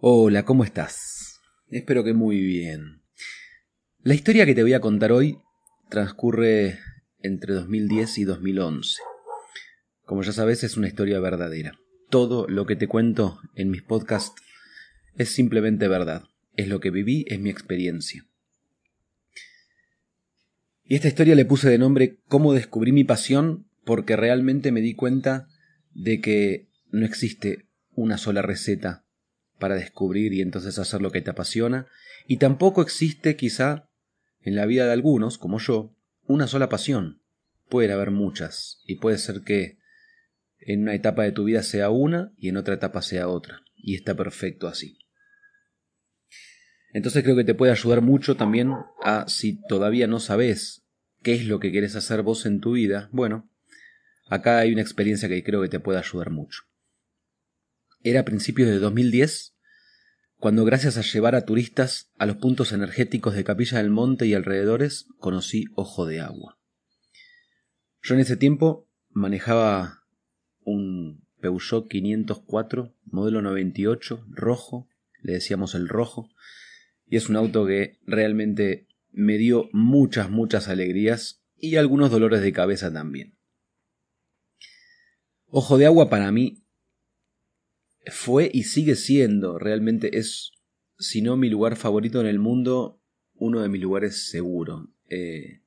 Hola, ¿cómo estás? Espero que muy bien. La historia que te voy a contar hoy transcurre entre 2010 y 2011. Como ya sabes, es una historia verdadera. Todo lo que te cuento en mis podcasts es simplemente verdad. Es lo que viví, es mi experiencia. Y esta historia le puse de nombre Cómo descubrí mi pasión porque realmente me di cuenta de que no existe una sola receta para descubrir y entonces hacer lo que te apasiona, y tampoco existe quizá en la vida de algunos, como yo, una sola pasión. Puede haber muchas, y puede ser que en una etapa de tu vida sea una y en otra etapa sea otra, y está perfecto así. Entonces creo que te puede ayudar mucho también a si todavía no sabes qué es lo que quieres hacer vos en tu vida, bueno, acá hay una experiencia que creo que te puede ayudar mucho. Era a principios de 2010, cuando gracias a llevar a turistas a los puntos energéticos de Capilla del Monte y alrededores, conocí Ojo de Agua. Yo en ese tiempo manejaba un Peugeot 504, modelo 98, rojo, le decíamos el rojo, y es un auto que realmente me dio muchas, muchas alegrías y algunos dolores de cabeza también. Ojo de Agua para mí fue y sigue siendo, realmente es, si no mi lugar favorito en el mundo, uno de mis lugares seguro. Eh,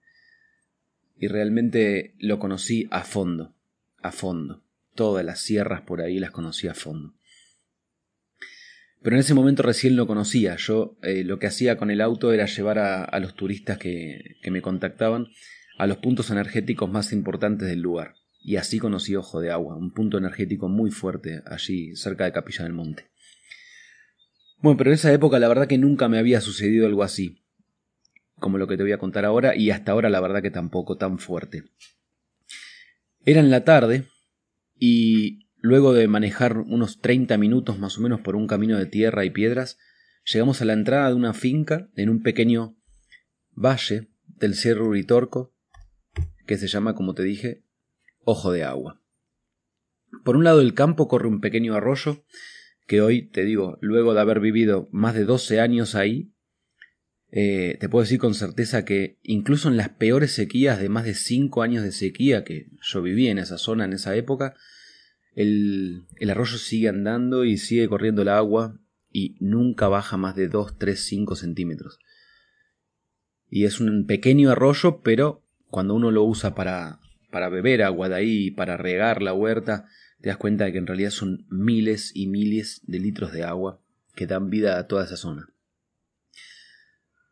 y realmente lo conocí a fondo, a fondo. Todas las sierras por ahí las conocí a fondo. Pero en ese momento recién lo conocía. Yo eh, lo que hacía con el auto era llevar a, los turistas que, que me contactaban a los puntos energéticos más importantes del lugar y así conocí Ojo de Agua, un punto energético muy fuerte allí cerca de Capilla del Monte. Bueno, pero en esa época la verdad que nunca me había sucedido algo así, como lo que te voy a contar ahora, y hasta ahora la verdad que tampoco tan fuerte. Era en la tarde y luego de manejar unos 30 minutos más o menos por un camino de tierra y piedras, llegamos a la entrada de una finca en un pequeño valle del Cerro Uritorco, que se llama, como te dije, Ojo de Agua. Por un lado del campo corre un pequeño arroyo que hoy, te digo, luego de haber vivido más de 12 años ahí, eh, te puedo decir con certeza que incluso en las peores sequías de más de 5 años de sequía que yo viví en esa zona en esa época, el, el arroyo sigue andando y sigue corriendo el agua y nunca baja más de 2, 3, 5 centímetros. Y es un pequeño arroyo, pero cuando uno lo usa para, para beber agua de ahí, para regar la huerta, te das cuenta de que en realidad son miles y miles de litros de agua que dan vida a toda esa zona.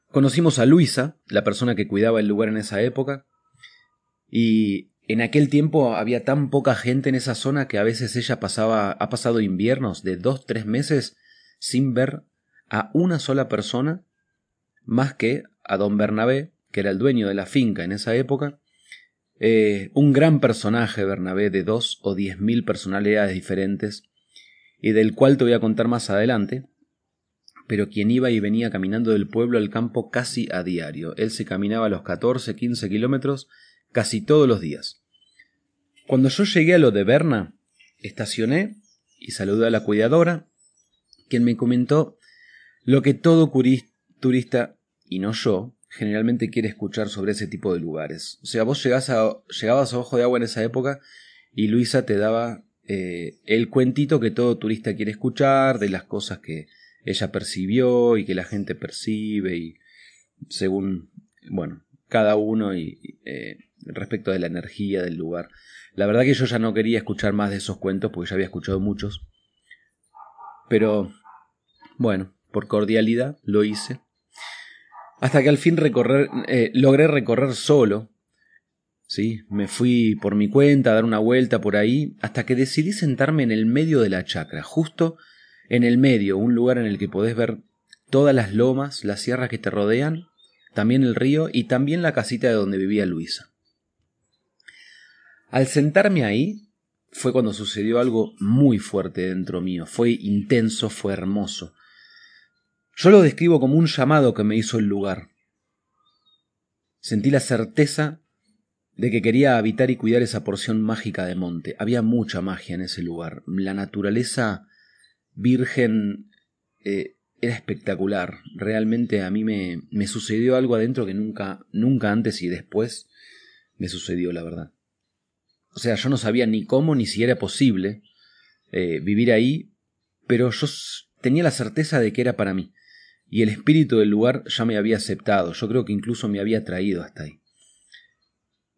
Conocimos a Luisa, la persona que cuidaba el lugar en esa época, y en aquel tiempo había tan poca gente en esa zona que a veces ella pasaba, ha pasado inviernos de dos, tres meses sin ver a una sola persona más que a don Bernabé, que era el dueño de la finca en esa época, eh, un gran personaje, Bernabé, de dos o diez mil personalidades diferentes, y del cual te voy a contar más adelante, pero quien iba y venía caminando del pueblo al campo casi a diario. Él se caminaba a los 14, 15 kilómetros casi todos los días. Cuando yo llegué a lo de Berna, estacioné y saludé a la cuidadora, quien me comentó lo que todo turista, y no yo, generalmente quiere escuchar sobre ese tipo de lugares. O sea, vos llegás a, llegabas a Ojo de Agua en esa época y Luisa te daba eh, el cuentito que todo turista quiere escuchar, de las cosas que ella percibió y que la gente percibe y según, bueno, cada uno y eh, respecto de la energía del lugar. La verdad que yo ya no quería escuchar más de esos cuentos porque ya había escuchado muchos. Pero, bueno, por cordialidad lo hice hasta que al fin recorrer, eh, logré recorrer solo. ¿sí? Me fui por mi cuenta a dar una vuelta por ahí, hasta que decidí sentarme en el medio de la chacra, justo en el medio, un lugar en el que podés ver todas las lomas, las sierras que te rodean, también el río y también la casita de donde vivía Luisa. Al sentarme ahí, fue cuando sucedió algo muy fuerte dentro mío, fue intenso, fue hermoso. Yo lo describo como un llamado que me hizo el lugar. Sentí la certeza de que quería habitar y cuidar esa porción mágica de monte. Había mucha magia en ese lugar. La naturaleza virgen eh, era espectacular. Realmente a mí me, me sucedió algo adentro que nunca, nunca antes y después me sucedió, la verdad. O sea, yo no sabía ni cómo ni si era posible eh, vivir ahí, pero yo tenía la certeza de que era para mí. Y el espíritu del lugar ya me había aceptado, yo creo que incluso me había traído hasta ahí.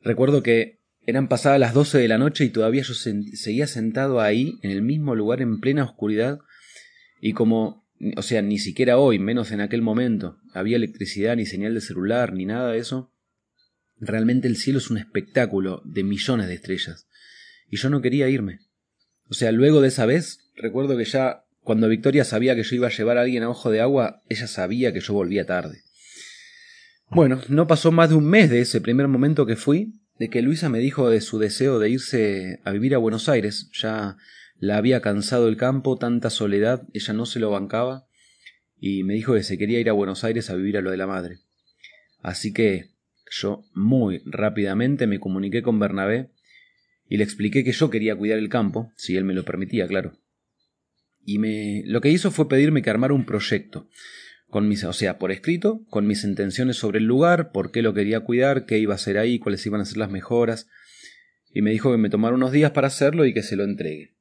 Recuerdo que eran pasadas las doce de la noche y todavía yo seguía sentado ahí, en el mismo lugar, en plena oscuridad, y como, o sea, ni siquiera hoy, menos en aquel momento, había electricidad, ni señal de celular, ni nada de eso, realmente el cielo es un espectáculo de millones de estrellas. Y yo no quería irme. O sea, luego de esa vez, recuerdo que ya cuando Victoria sabía que yo iba a llevar a alguien a ojo de agua, ella sabía que yo volvía tarde. Bueno, no pasó más de un mes de ese primer momento que fui, de que Luisa me dijo de su deseo de irse a vivir a Buenos Aires. Ya la había cansado el campo, tanta soledad, ella no se lo bancaba, y me dijo que se quería ir a Buenos Aires a vivir a lo de la madre. Así que yo muy rápidamente me comuniqué con Bernabé y le expliqué que yo quería cuidar el campo, si él me lo permitía, claro. Y me lo que hizo fue pedirme que armara un proyecto, con mis, o sea, por escrito, con mis intenciones sobre el lugar, por qué lo quería cuidar, qué iba a hacer ahí, cuáles iban a ser las mejoras, y me dijo que me tomara unos días para hacerlo y que se lo entregue.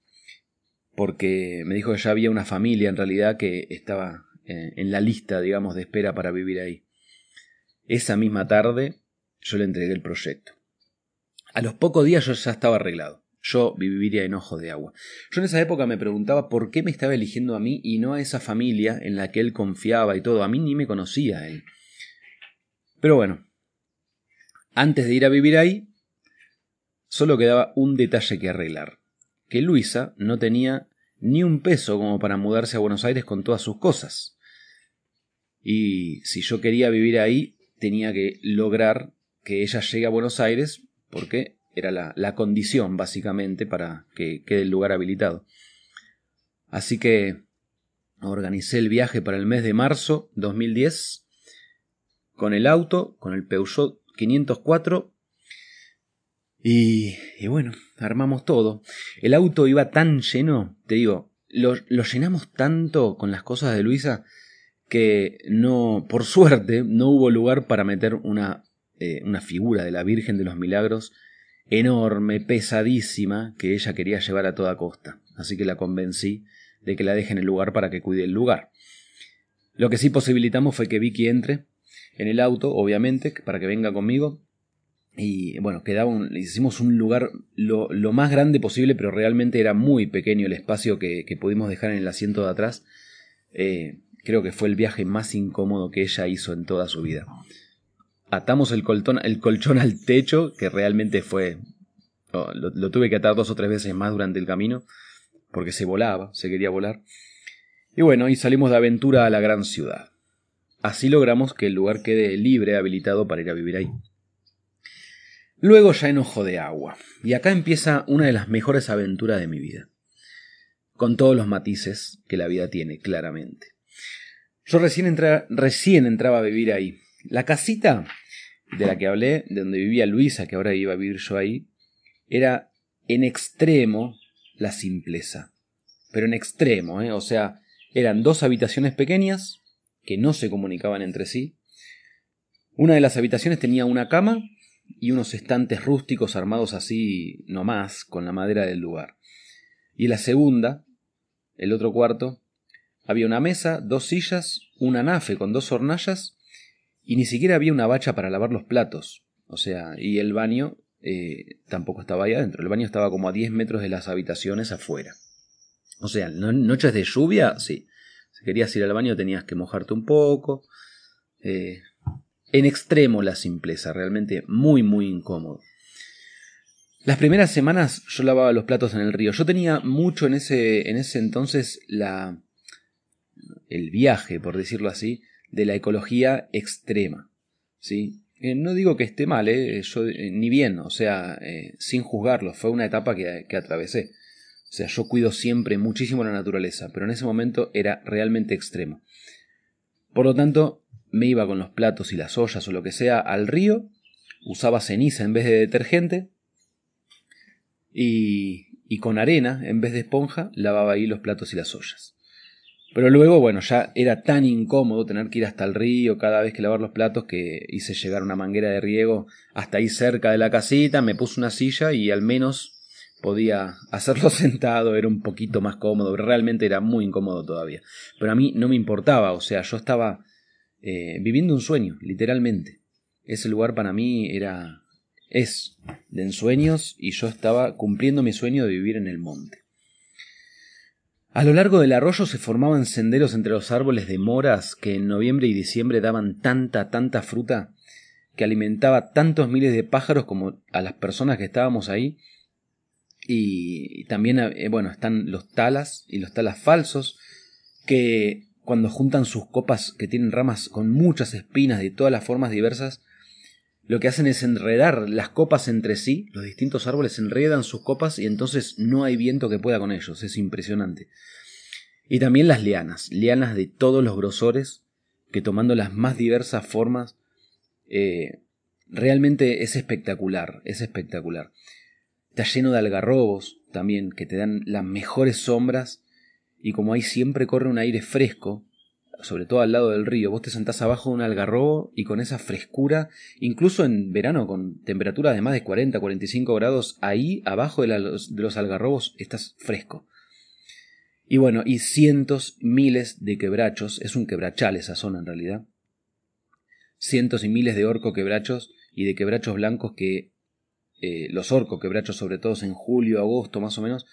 Porque me dijo que ya había una familia en realidad que estaba eh, en la lista, digamos, de espera para vivir ahí. Esa misma tarde yo le entregué el proyecto. A los pocos días yo ya estaba arreglado. Yo viviría en ojo de agua. Yo en esa época me preguntaba por qué me estaba eligiendo a mí y no a esa familia en la que él confiaba y todo. A mí ni me conocía él. Pero bueno, antes de ir a vivir ahí, solo quedaba un detalle que arreglar. Que Luisa no tenía ni un peso como para mudarse a Buenos Aires con todas sus cosas. Y si yo quería vivir ahí, tenía que lograr que ella llegue a Buenos Aires porque era la, condición básicamente para que quede el lugar habilitado. Así que organicé el viaje para el mes de marzo 2010 con el auto, con el Peugeot 504 y, y bueno, armamos todo. El auto iba tan lleno, te digo, lo, lo llenamos tanto con las cosas de Luisa que no, por suerte, no hubo lugar para meter una, eh, una figura de la Virgen de los Milagros enorme, pesadísima, que ella quería llevar a toda costa. Así que la convencí de que la deje en el lugar para que cuide el lugar. Lo que sí posibilitamos fue que Vicky entre en el auto, obviamente, para que venga conmigo. Y bueno, quedaba un, hicimos un lugar lo, más grande posible, pero realmente era muy pequeño el espacio que, pudimos dejar en el asiento de atrás. Eh, creo que fue el viaje más incómodo que ella hizo en toda su vida atamos el colchón, el colchón al techo, que realmente fue... Lo, tuve que atar dos o tres veces más durante el camino, porque se volaba, se quería volar. Y bueno, y salimos de aventura a la gran ciudad. Así logramos que el lugar quede libre, habilitado para ir a vivir ahí. Luego ya enojo de agua. Y acá empieza una de las mejores aventuras de mi vida. Con todos los matices que la vida tiene, claramente. Yo recién, recién entraba a vivir ahí. La casita de la que hablé, de donde vivía Luisa, que ahora iba a vivir yo ahí, era en extremo la simpleza. Pero en extremo, ¿eh? o sea, eran dos habitaciones pequeñas que no se comunicaban entre sí. Una de las habitaciones tenía una cama y unos estantes rústicos armados así nomás con la madera del lugar. Y la segunda, el otro cuarto, había una mesa, dos sillas, una nafe con dos hornallas y ni siquiera había una bacha para lavar los platos. O sea, y el baño eh, tampoco estaba ahí adentro. El baño estaba como a 10 metros de las habitaciones afuera. O sea, noches de lluvia, sí. Si querías ir al baño tenías que mojarte un poco. Eh, en extremo la simpleza, realmente muy, muy incómodo. Las primeras semanas yo lavaba los platos en el río. Yo tenía mucho en ese, en ese entonces la, el viaje, por decirlo así, de la ecología extrema. ¿sí? Eh, no digo que esté mal, ¿eh? Yo, eh, ni bien, o sea, sin juzgarlo, fue una etapa que, que atravesé. O sea, yo cuido siempre muchísimo la naturaleza, pero en ese momento era realmente extremo. Por lo tanto, me iba con los platos y las ollas o lo que sea al río, usaba ceniza en vez de detergente y, y con arena en vez de esponja lavaba ahí los platos y las ollas. Pero luego, bueno, ya era tan incómodo tener que ir hasta el río cada vez que lavar los platos que hice llegar una manguera de riego hasta ahí cerca de la casita, me puse una silla y al menos podía hacerlo sentado, era un poquito más cómodo, realmente era muy incómodo todavía. Pero a mí no me importaba, o sea, yo estaba eh, viviendo un sueño, literalmente. Ese lugar para mí era, es de ensueños y yo estaba cumpliendo mi sueño de vivir en el monte. A lo largo del arroyo se formaban senderos entre los árboles de moras que en noviembre y diciembre daban tanta, tanta fruta que alimentaba tantos miles de pájaros como a las personas que estábamos ahí. Y también, eh, bueno, están los talas y los talas falsos que cuando juntan sus copas que tienen ramas con muchas espinas de todas las formas diversas, lo que hacen es enredar las copas entre sí, los distintos árboles enredan sus copas y entonces no hay viento que pueda con ellos, es impresionante. Y también las lianas, lianas de todos los grosores, que tomando las más diversas formas, eh, realmente es espectacular, es espectacular. Está lleno de algarrobos también, que te dan las mejores sombras, y como ahí siempre corre un aire fresco, sobre todo al lado del río, vos te sentás abajo de un algarrobo y con esa frescura, incluso en verano con temperaturas de más de 40, 45 grados, ahí abajo de, los algarrobos estás fresco. Y bueno, y cientos, miles de quebrachos, es un quebrachal esa zona en realidad. Cientos y miles de orco quebrachos y de quebrachos blancos que eh, los orco quebrachos, sobre todo en julio, agosto más o menos,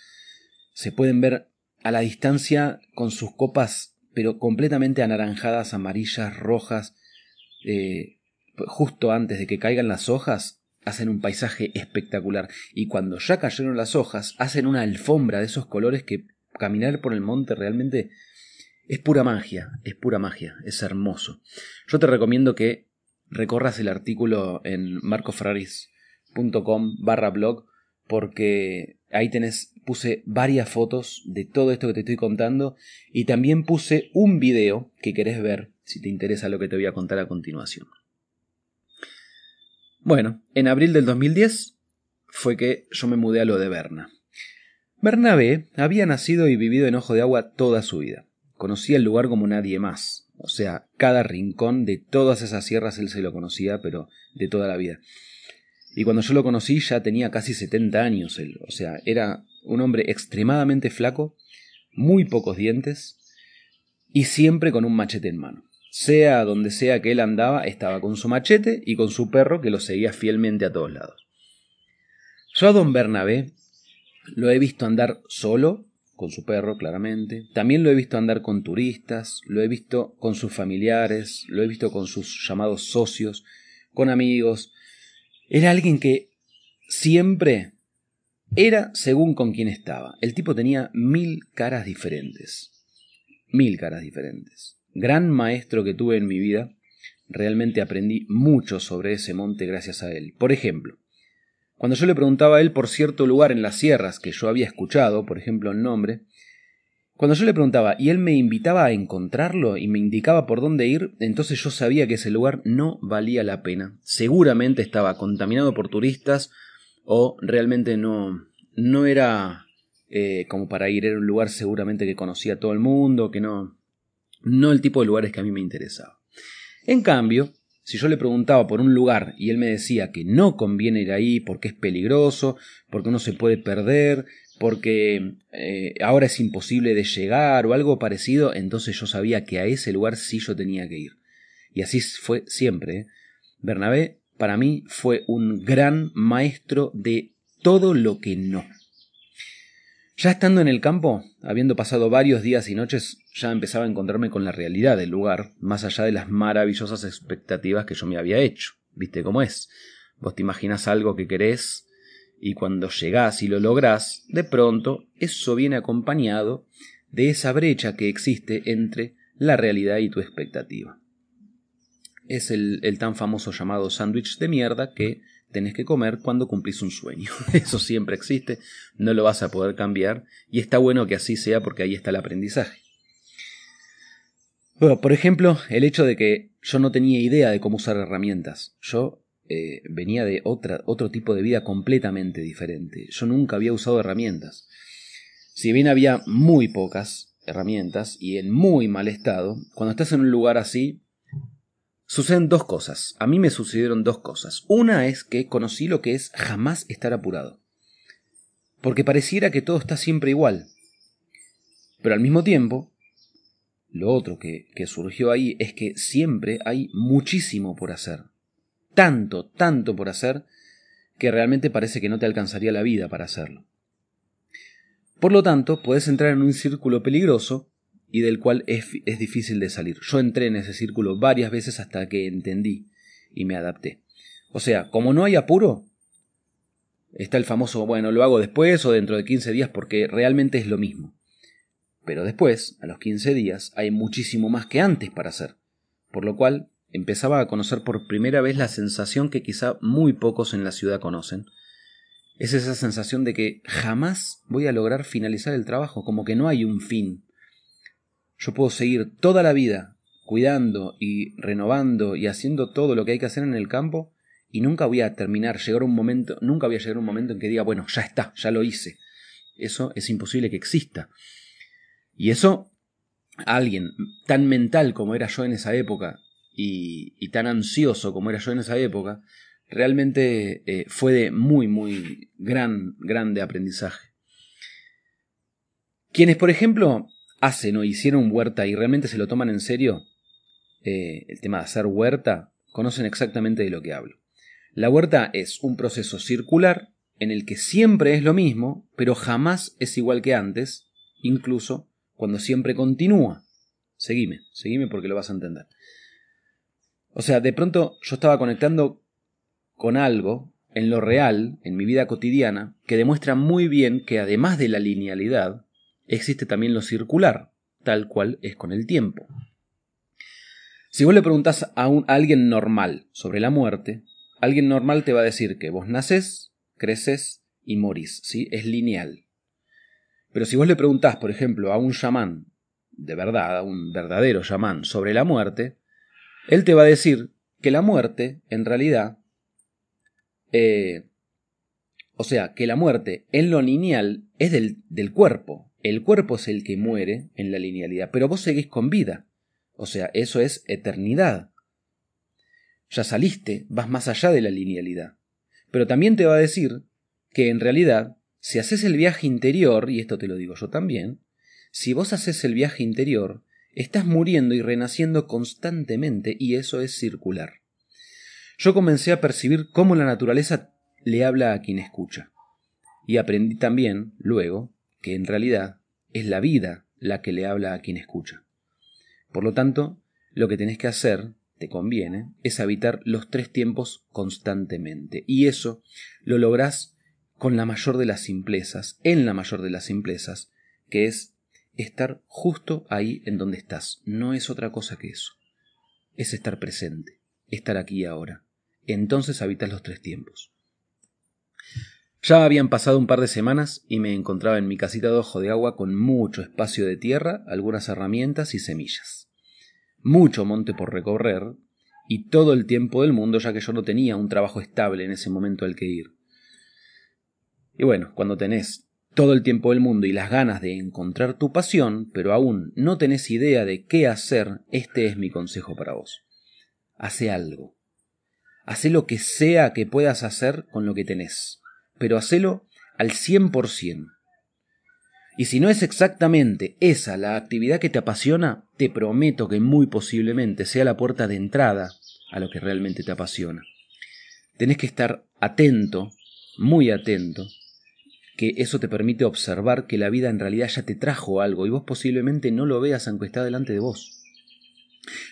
se pueden ver a la distancia con sus copas pero completamente anaranjadas, amarillas, rojas, eh, justo antes de que caigan las hojas, hacen un paisaje espectacular. Y cuando ya cayeron las hojas, hacen una alfombra de esos colores que caminar por el monte realmente es pura magia, es pura magia, es hermoso. Yo te recomiendo que recorras el artículo en marcoferraris.com barra blog porque ahí tenés, puse varias fotos de todo esto que te estoy contando y también puse un video que querés ver si te interesa lo que te voy a contar a continuación. Bueno, en abril del 2010 fue que yo me mudé a lo de Berna. Bernabé había nacido y vivido en Ojo de Agua toda su vida. Conocía el lugar como nadie más. O sea, cada rincón de todas esas sierras él se lo conocía, pero de toda la vida. Y cuando yo lo conocí ya tenía casi 70 años él. O sea, era un hombre extremadamente flaco, muy pocos dientes y siempre con un machete en mano. Sea donde sea que él andaba, estaba con su machete y con su perro que lo seguía fielmente a todos lados. Yo a don Bernabé lo he visto andar solo, con su perro claramente, también lo he visto andar con turistas, lo he visto con sus familiares, lo he visto con sus llamados socios, con amigos, era alguien que siempre era según con quién estaba. El tipo tenía mil caras diferentes. Mil caras diferentes. Gran maestro que tuve en mi vida. Realmente aprendí mucho sobre ese monte gracias a él. Por ejemplo, cuando yo le preguntaba a él por cierto lugar en las sierras que yo había escuchado, por ejemplo el nombre, cuando yo le preguntaba y él me invitaba a encontrarlo y me indicaba por dónde ir, entonces yo sabía que ese lugar no valía la pena. Seguramente estaba contaminado por turistas o realmente no, no era eh, como para ir. Era un lugar seguramente que conocía todo el mundo, que no, no el tipo de lugares que a mí me interesaba. En cambio, si yo le preguntaba por un lugar y él me decía que no conviene ir ahí porque es peligroso, porque uno se puede perder, porque eh, ahora es imposible de llegar o algo parecido, entonces yo sabía que a ese lugar sí yo tenía que ir. Y así fue siempre. ¿eh? Bernabé para mí fue un gran maestro de todo lo que no. Ya estando en el campo, habiendo pasado varios días y noches, ya empezaba a encontrarme con la realidad del lugar, más allá de las maravillosas expectativas que yo me había hecho. ¿Viste cómo es? Vos te imaginas algo que querés y cuando llegás y lo lográs, de pronto eso viene acompañado de esa brecha que existe entre la realidad y tu expectativa. Es el, tan famoso llamado sándwich de mierda que tenés que comer cuando cumplís un sueño. Eso siempre existe, no lo vas a poder cambiar y está bueno que así sea porque ahí está el aprendizaje. Por ejemplo, el hecho de que yo no tenía idea de cómo usar herramientas. Yo eh, venía de otra, otro tipo de vida completamente diferente. Yo nunca había usado herramientas. Si bien había muy pocas, herramientas y en muy mal estado, cuando estás en un lugar así, suceden dos cosas. A mí me sucedieron dos cosas. Una es que conocí lo que es jamás estar apurado. Porque pareciera que todo está siempre igual. Pero al mismo tiempo, lo otro que, que surgió ahí es que siempre hay muchísimo por hacer. Tanto, tanto por hacer, que realmente parece que no te alcanzaría la vida para hacerlo. Por lo tanto, puedes entrar en un círculo peligroso y del cual es, es, difícil de salir. Yo entré en ese círculo varias veces hasta que entendí y me adapté. O sea, como no hay apuro, está el famoso, bueno, lo hago después o dentro de 15 días porque realmente es lo mismo. Pero después, a los 15 días, hay muchísimo más que antes para hacer. Por lo cual, empezaba a conocer por primera vez la sensación que quizá muy pocos en la ciudad conocen. Es esa sensación de que jamás voy a lograr finalizar el trabajo, como que no hay un fin. Yo puedo seguir toda la vida cuidando y renovando y haciendo todo lo que hay que hacer en el campo y nunca voy a terminar, llegar un momento, nunca voy a llegar a un momento en que diga, bueno, ya está, ya lo hice. Eso es imposible que exista. Y eso, alguien tan mental como era yo en esa época y, tan ansioso como era yo en esa época, realmente eh, fue de muy, muy gran, grande aprendizaje. Quienes, por ejemplo, hacen o hicieron huerta y realmente se lo toman en serio, eh, el tema de hacer huerta, conocen exactamente de lo que hablo. La huerta es un proceso circular en el que siempre es lo mismo, pero jamás es igual que antes, incluso cuando siempre continúa. Seguime, seguime porque lo vas a entender. O sea, de pronto yo estaba conectando con algo en lo real, en mi vida cotidiana, que demuestra muy bien que además de la linealidad, existe también lo circular, tal cual es con el tiempo. Si vos le preguntás a, un, alguien normal sobre la muerte, alguien normal te va a decir que vos nacés, creces y morís, ¿sí? Es lineal. Pero si vos le preguntás, por ejemplo, a un chamán, de verdad, a un verdadero chamán, sobre la muerte, él te va a decir que la muerte, en realidad, eh, o sea, que la muerte en lo lineal es del, del cuerpo. El cuerpo es el que muere en la linealidad, pero vos seguís con vida. O sea, eso es eternidad. Ya saliste, vas más allá de la linealidad. Pero también te va a decir que en realidad, si haces el viaje interior, y esto te lo digo yo también, si vos haces el viaje interior, Estás muriendo y renaciendo constantemente y eso es circular. Yo comencé a percibir cómo la naturaleza le habla a quien escucha. Y aprendí también, luego, que en realidad es la vida la que le habla a quien escucha. Por lo tanto, lo que tenés que hacer, te conviene, es habitar los tres tiempos constantemente. Y eso lo lográs con la mayor de las simplezas, en la mayor de las simplezas, que es estar justo ahí en donde estás. No es otra cosa que eso. Es estar presente, estar aquí ahora. Entonces habitas los tres tiempos. Ya habían pasado un par de semanas y me encontraba en mi casita de ojo de agua con mucho espacio de tierra, algunas herramientas y semillas. Mucho monte por recorrer y todo el tiempo del mundo ya que yo no tenía un trabajo estable en ese momento al que ir. Y bueno, cuando tenés todo el tiempo del mundo y las ganas de encontrar tu pasión, pero aún no tenés idea de qué hacer, este es mi consejo para vos. Hace algo. Hace lo que sea que puedas hacer con lo que tenés, pero hacelo al 100%. Y si no es exactamente esa la actividad que te apasiona, te prometo que muy posiblemente sea la puerta de entrada a lo que realmente te apasiona. Tenés que estar atento, muy atento, que eso te permite observar que la vida en realidad ya te trajo algo y vos posiblemente no lo veas aunque está delante de vos.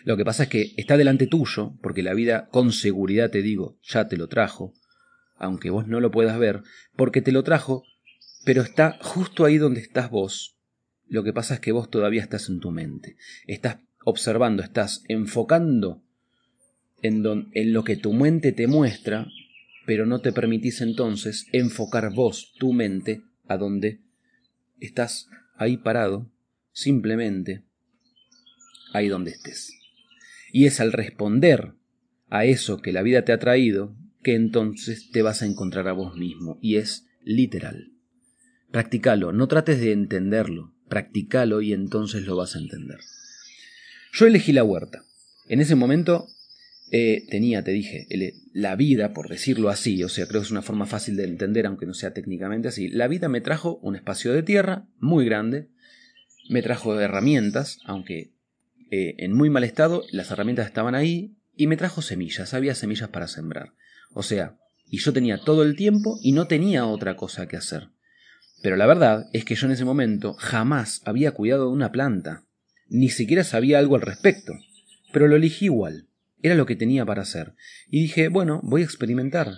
Lo que pasa es que está delante tuyo, porque la vida con seguridad te digo, ya te lo trajo, aunque vos no lo puedas ver, porque te lo trajo, pero está justo ahí donde estás vos. Lo que pasa es que vos todavía estás en tu mente, estás observando, estás enfocando en, en lo que tu mente te muestra pero no te permitís entonces enfocar vos, tu mente, a donde estás ahí parado, simplemente ahí donde estés. Y es al responder a eso que la vida te ha traído que entonces te vas a encontrar a vos mismo, y es literal. Practícalo, no trates de entenderlo, practicalo y entonces lo vas a entender. Yo elegí la huerta. En ese momento eh, tenía, te dije, la vida, por decirlo así, o sea, creo que es una forma fácil de entender, aunque no sea técnicamente así. La vida me trajo un espacio de tierra muy grande, me trajo herramientas, aunque eh, en muy mal estado, las herramientas estaban ahí, y me trajo semillas, había semillas para sembrar. O sea, y yo tenía todo el tiempo y no tenía otra cosa que hacer. Pero la verdad es que yo en ese momento jamás había cuidado de una planta, ni siquiera sabía algo al respecto, pero lo elegí igual. Era lo que tenía para hacer. Y dije, bueno, voy a experimentar.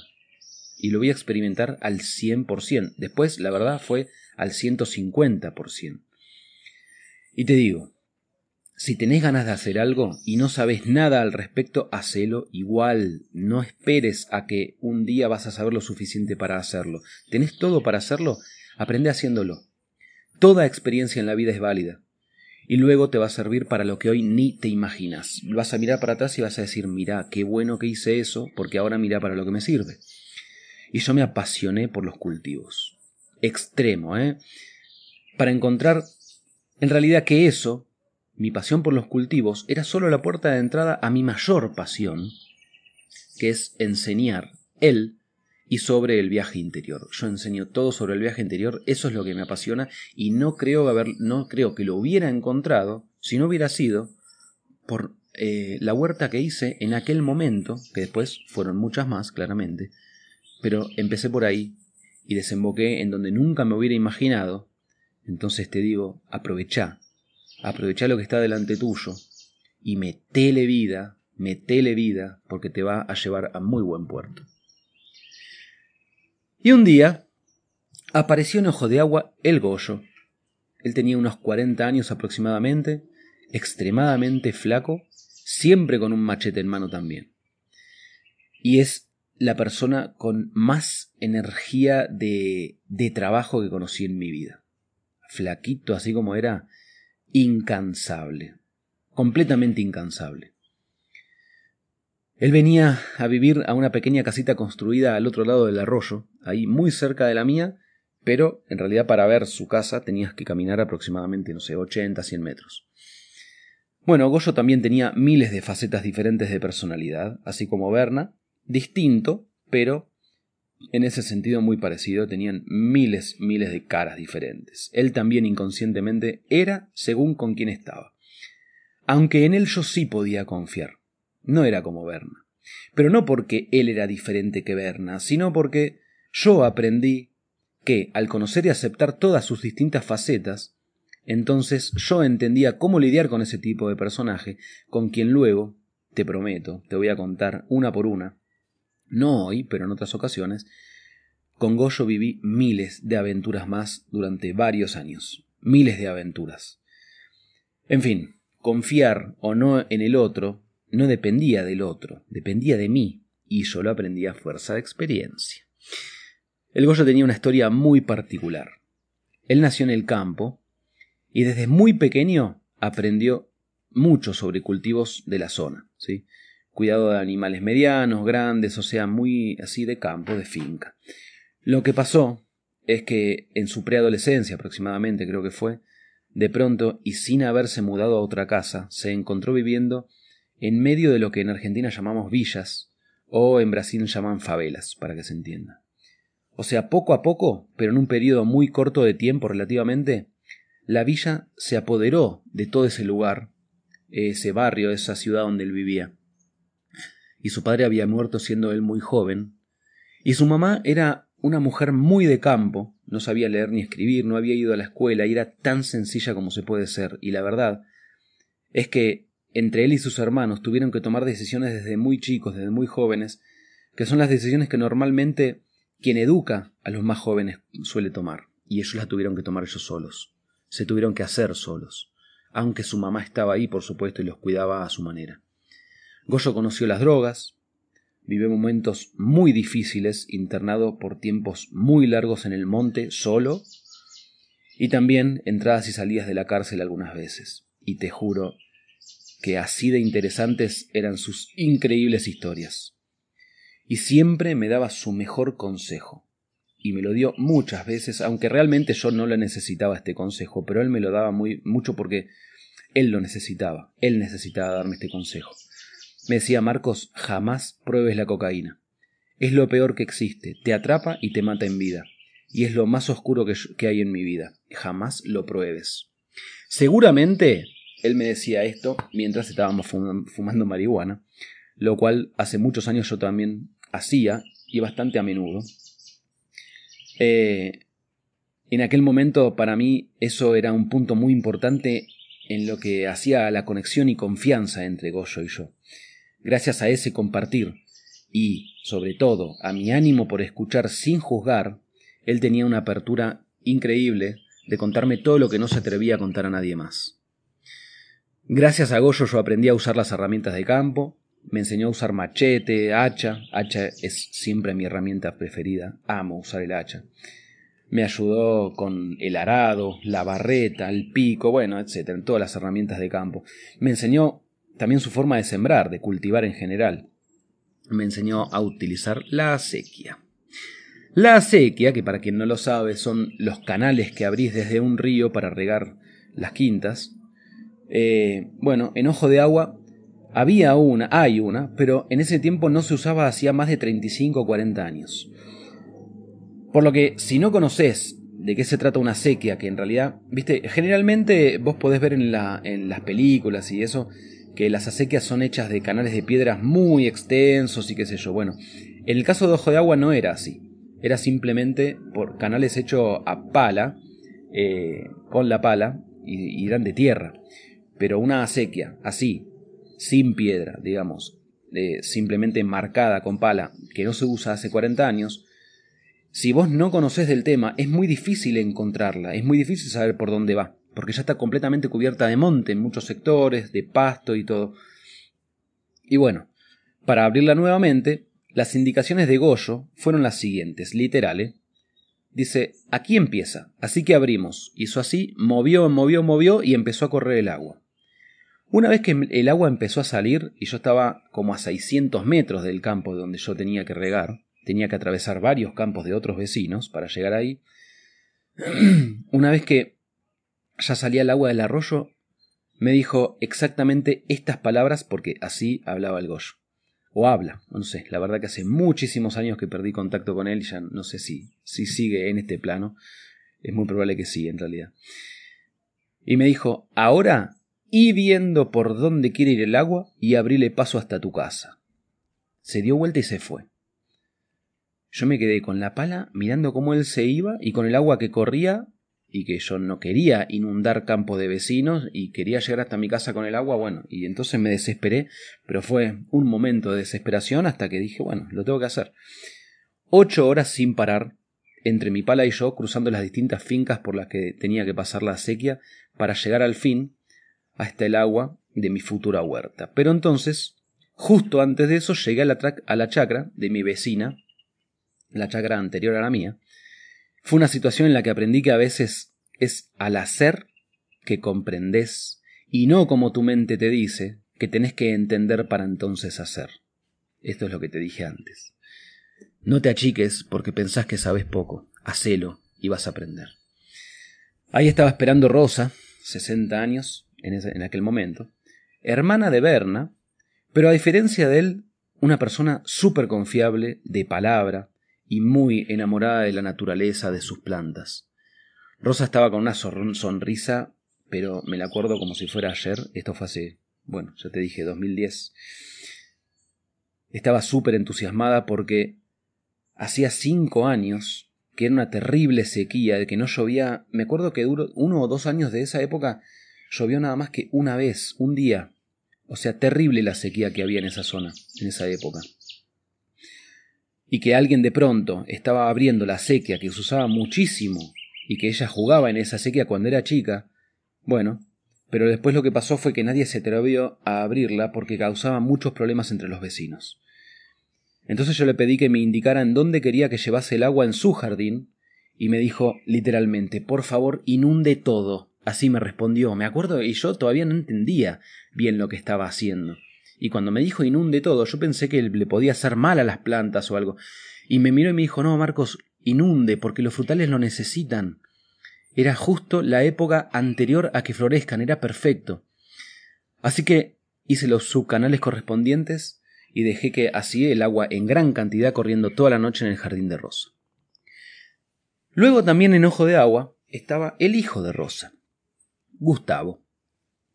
Y lo voy a experimentar al 100%. Después, la verdad, fue al 150%. Y te digo, si tenés ganas de hacer algo y no sabes nada al respecto, hacelo igual. No esperes a que un día vas a saber lo suficiente para hacerlo. ¿Tenés todo para hacerlo? Aprende haciéndolo. Toda experiencia en la vida es válida y luego te va a servir para lo que hoy ni te imaginas. Vas a mirar para atrás y vas a decir, mira, qué bueno que hice eso, porque ahora mira para lo que me sirve. Y yo me apasioné por los cultivos. Extremo, ¿eh? Para encontrar, en realidad, que eso, mi pasión por los cultivos, era solo la puerta de entrada a mi mayor pasión, que es enseñar él y sobre el viaje interior. Yo enseño todo sobre el viaje interior, eso es lo que me apasiona y no creo, haber, no creo que lo hubiera encontrado si no hubiera sido por eh, la huerta que hice en aquel momento, que después fueron muchas más, claramente, pero empecé por ahí y desemboqué en donde nunca me hubiera imaginado. Entonces te digo, aprovecha, aprovecha lo que está delante tuyo y metele vida, metele vida, porque te va a llevar a muy buen puerto. Y un día apareció en Ojo de Agua el Goyo. Él tenía unos 40 años aproximadamente, extremadamente flaco, siempre con un machete en mano también. Y es la persona con más energía de, de trabajo que conocí en mi vida. Flaquito, así como era, incansable, completamente incansable. Él venía a vivir a una pequeña casita construida al otro lado del arroyo, ahí muy cerca de la mía, pero en realidad para ver su casa tenías que caminar aproximadamente, no sé, 80, 100 metros. Bueno, Goyo también tenía miles de facetas diferentes de personalidad, así como Berna, distinto, pero en ese sentido muy parecido, tenían miles, miles de caras diferentes. Él también inconscientemente era según con quién estaba. Aunque en él yo sí podía confiar. No era como Berna. Pero no porque él era diferente que Berna, sino porque yo aprendí que, al conocer y aceptar todas sus distintas facetas, entonces yo entendía cómo lidiar con ese tipo de personaje, con quien luego, te prometo, te voy a contar una por una, no hoy, pero en otras ocasiones, con Goyo viví miles de aventuras más durante varios años, miles de aventuras. En fin, confiar o no en el otro no dependía del otro, dependía de mí, y yo lo aprendí a fuerza de experiencia. El Goyo tenía una historia muy particular. Él nació en el campo y desde muy pequeño aprendió mucho sobre cultivos de la zona, ¿sí? cuidado de animales medianos, grandes, o sea, muy así de campo, de finca. Lo que pasó es que en su preadolescencia aproximadamente creo que fue, de pronto y sin haberse mudado a otra casa, se encontró viviendo en medio de lo que en Argentina llamamos villas o en Brasil llaman favelas, para que se entienda. O sea, poco a poco, pero en un periodo muy corto de tiempo relativamente, la villa se apoderó de todo ese lugar, ese barrio, esa ciudad donde él vivía. Y su padre había muerto siendo él muy joven, y su mamá era una mujer muy de campo, no sabía leer ni escribir, no había ido a la escuela y era tan sencilla como se puede ser, y la verdad es que entre él y sus hermanos tuvieron que tomar decisiones desde muy chicos, desde muy jóvenes, que son las decisiones que normalmente quien educa a los más jóvenes suele tomar, y ellos las tuvieron que tomar ellos solos, se tuvieron que hacer solos, aunque su mamá estaba ahí, por supuesto, y los cuidaba a su manera. Goyo conoció las drogas, vivió momentos muy difíciles, internado por tiempos muy largos en el monte, solo, y también entradas y salidas de la cárcel algunas veces. Y te juro que así de interesantes eran sus increíbles historias. Y siempre me daba su mejor consejo. y me lo dio muchas veces, aunque realmente yo no le necesitaba este consejo, pero él me lo daba muy, mucho porque él lo necesitaba, él necesitaba darme este consejo. Me decía Marcos, jamás pruebes la cocaína. Es lo peor que existe, te atrapa y te mata en vida, y es lo más oscuro que, que hay en mi vida. Jamás lo pruebes. Seguramente él me decía esto mientras estábamos fumando marihuana, lo cual hace muchos años yo también hacía y bastante a menudo. Eh, en aquel momento para mí eso era un punto muy importante en lo que hacía la conexión y confianza entre Goyo y yo. Gracias a ese compartir y, sobre todo, a mi ánimo por escuchar sin juzgar, él tenía una apertura increíble de contarme todo lo que no se atrevía a contar a nadie más. Gracias a Goyo yo aprendí a usar las herramientas de campo, me enseñó a usar machete, hacha, hacha es siempre mi herramienta preferida, amo usar el hacha. Me ayudó con el arado, la barreta, el pico, bueno, etcétera, todas las herramientas de campo. Me enseñó también su forma de sembrar, de cultivar en general. Me enseñó a utilizar la acequia. La acequia, que para quien no lo sabe son los canales que abrís desde un río para regar las quintas. Eh, bueno, en ojo de agua había una, hay una, pero en ese tiempo no se usaba hacía más de 35 o 40 años. Por lo que, si no conoces de qué se trata una sequía, que en realidad, viste, generalmente vos podés ver en, la, en las películas y eso, que las acequias son hechas de canales de piedras muy extensos y qué sé yo. Bueno, en el caso de Ojo de Agua no era así. Era simplemente por canales hechos a pala, eh, con la pala, y, y eran de tierra. Pero una acequia, así, sin piedra, digamos, simplemente marcada con pala, que no se usa hace 40 años, si vos no conocés del tema, es muy difícil encontrarla, es muy difícil saber por dónde va, porque ya está completamente cubierta de monte en muchos sectores, de pasto y todo. Y bueno, para abrirla nuevamente, las indicaciones de Goyo fueron las siguientes, literales. Dice, aquí empieza, así que abrimos. Hizo así, movió, movió, movió y empezó a correr el agua. Una vez que el agua empezó a salir y yo estaba como a 600 metros del campo donde yo tenía que regar, tenía que atravesar varios campos de otros vecinos para llegar ahí, una vez que ya salía el agua del arroyo, me dijo exactamente estas palabras porque así hablaba el Goyo. O habla, no sé, la verdad que hace muchísimos años que perdí contacto con él ya no sé si, si sigue en este plano. Es muy probable que sí, en realidad. Y me dijo, ahora y viendo por dónde quiere ir el agua y abríle paso hasta tu casa. Se dio vuelta y se fue. Yo me quedé con la pala mirando cómo él se iba y con el agua que corría y que yo no quería inundar campo de vecinos y quería llegar hasta mi casa con el agua, bueno, y entonces me desesperé, pero fue un momento de desesperación hasta que dije, bueno, lo tengo que hacer. Ocho horas sin parar, entre mi pala y yo, cruzando las distintas fincas por las que tenía que pasar la sequía, para llegar al fin, hasta el agua de mi futura huerta. Pero entonces, justo antes de eso, llegué a la, chacra de mi vecina, la chacra anterior a la mía. Fue una situación en la que aprendí que a veces es al hacer que comprendes y no como tu mente te dice que tenés que entender para entonces hacer. Esto es lo que te dije antes. No te achiques porque pensás que sabes poco. Hacelo y vas a aprender. Ahí estaba esperando Rosa, 60 años, en, aquel momento, hermana de Berna, pero a diferencia de él, una persona súper confiable, de palabra, y muy enamorada de la naturaleza de sus plantas. Rosa estaba con una sonrisa, pero me la acuerdo como si fuera ayer, esto fue hace, bueno, ya te dije, 2010. Estaba súper entusiasmada porque hacía cinco años que era una terrible sequía, de que no llovía, me acuerdo que duró uno o dos años de esa época Llovió nada más que una vez, un día. O sea, terrible la sequía que había en esa zona, en esa época. Y que alguien de pronto estaba abriendo la sequía que se usaba muchísimo y que ella jugaba en esa sequía cuando era chica. Bueno, pero después lo que pasó fue que nadie se atrevió a abrirla porque causaba muchos problemas entre los vecinos. Entonces yo le pedí que me indicara en dónde quería que llevase el agua en su jardín y me dijo literalmente, por favor, inunde todo. Así me respondió, me acuerdo, y yo todavía no entendía bien lo que estaba haciendo. Y cuando me dijo inunde todo, yo pensé que le podía hacer mal a las plantas o algo. Y me miró y me dijo, no, Marcos, inunde porque los frutales lo necesitan. Era justo la época anterior a que florezcan, era perfecto. Así que hice los subcanales correspondientes y dejé que así el agua en gran cantidad corriendo toda la noche en el jardín de Rosa. Luego también en Ojo de Agua estaba el hijo de Rosa, Gustavo.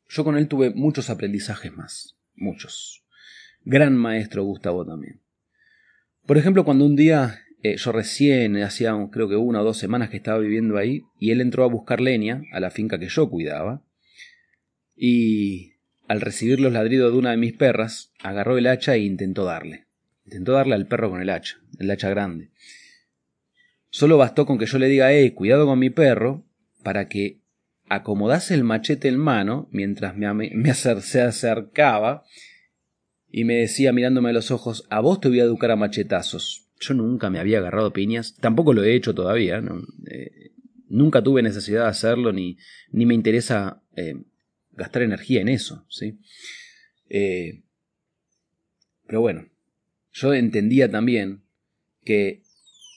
Yo con él tuve muchos aprendizajes más, muchos. Gran maestro Gustavo también. Por ejemplo, cuando un día eh, yo recién, hacía creo que una o dos semanas que estaba viviendo ahí, y él entró a buscar leña a la finca que yo cuidaba, y al recibir los ladridos de una de mis perras, agarró el hacha e intentó darle. Intentó darle al perro con el hacha, el hacha grande. Solo bastó con que yo le diga, eh, cuidado con mi perro, para que acomodase el machete en mano mientras me, me se acercaba y me decía mirándome a los ojos, a vos te voy a educar a machetazos. Yo nunca me había agarrado piñas, tampoco lo he hecho todavía, eh, nunca tuve necesidad de hacerlo ni, ni me interesa eh, gastar energía en eso, ¿sí? Eh, pero bueno, yo entendía también que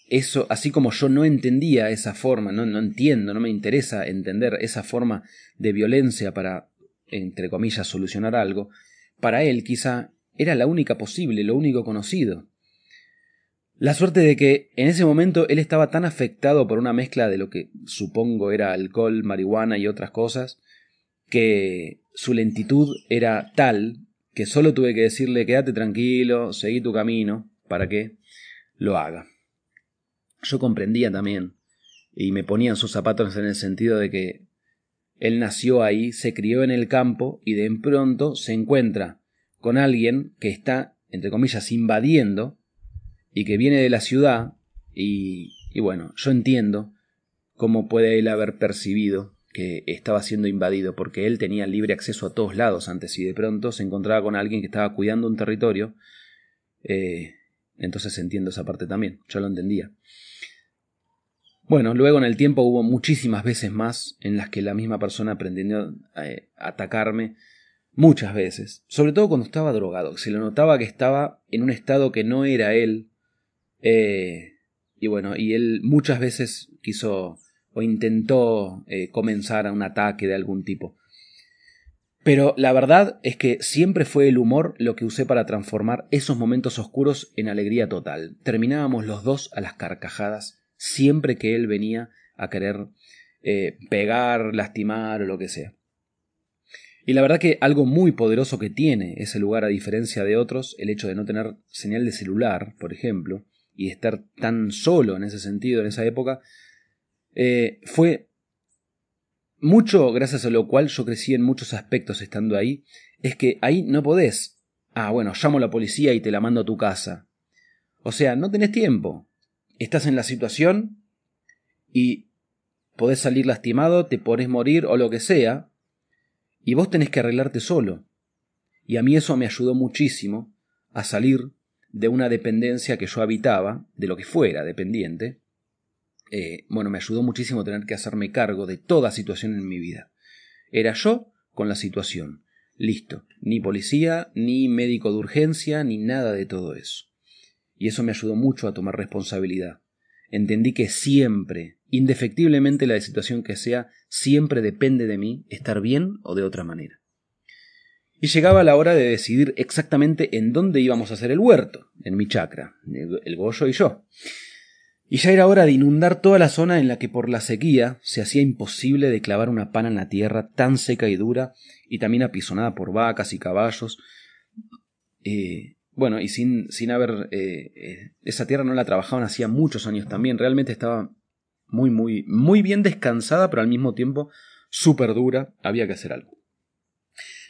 eso, así como yo no entendía esa forma, no, no entiendo, no me interesa entender esa forma de violencia para, entre comillas, solucionar algo, para él quizá era la única posible, lo único conocido. La suerte de que en ese momento él estaba tan afectado por una mezcla de lo que supongo era alcohol, marihuana y otras cosas, que su lentitud era tal que solo tuve que decirle quédate tranquilo, seguí tu camino, para que lo haga. Yo comprendía también, y me ponía en sus zapatos en el sentido de que él nació ahí, se crió en el campo y de pronto se encuentra con alguien que está, entre comillas, invadiendo y que viene de la ciudad y, y bueno, yo entiendo cómo puede él haber percibido que estaba siendo invadido, porque él tenía libre acceso a todos lados antes y de pronto se encontraba con alguien que estaba cuidando un territorio. Eh, entonces entiendo esa parte también, yo lo entendía. Bueno, luego en el tiempo hubo muchísimas veces más en las que la misma persona pretendió eh, atacarme, muchas veces, sobre todo cuando estaba drogado, se lo notaba que estaba en un estado que no era él, eh, y bueno, y él muchas veces quiso o intentó eh, comenzar un ataque de algún tipo. Pero la verdad es que siempre fue el humor lo que usé para transformar esos momentos oscuros en alegría total. Terminábamos los dos a las carcajadas siempre que él venía a querer eh, pegar, lastimar o lo que sea. Y la verdad que algo muy poderoso que tiene ese lugar a diferencia de otros, el hecho de no tener señal de celular, por ejemplo, y estar tan solo en ese sentido en esa época, eh, fue mucho gracias a lo cual yo crecí en muchos aspectos estando ahí, es que ahí no podés. Ah, bueno, llamo a la policía y te la mando a tu casa. O sea, no tenés tiempo. Estás en la situación y podés salir lastimado, te podés morir o lo que sea, y vos tenés que arreglarte solo. Y a mí eso me ayudó muchísimo a salir de una dependencia que yo habitaba, de lo que fuera dependiente, eh, bueno, me ayudó muchísimo tener que hacerme cargo de toda situación en mi vida. Era yo con la situación. Listo. Ni policía, ni médico de urgencia, ni nada de todo eso. Y eso me ayudó mucho a tomar responsabilidad. Entendí que siempre, indefectiblemente la situación que sea, siempre depende de mí estar bien o de otra manera. Y llegaba la hora de decidir exactamente en dónde íbamos a hacer el huerto, en mi chacra, el Goyo y yo. Y ya era hora de inundar toda la zona en la que por la sequía se hacía imposible de clavar una pana en la tierra tan seca y dura y también apisonada por vacas y caballos. Eh, bueno, y sin, sin haber... Eh, eh, esa tierra no la trabajaban hacía muchos años también. Realmente estaba muy, muy, muy bien descansada, pero al mismo tiempo súper dura. Había que hacer algo.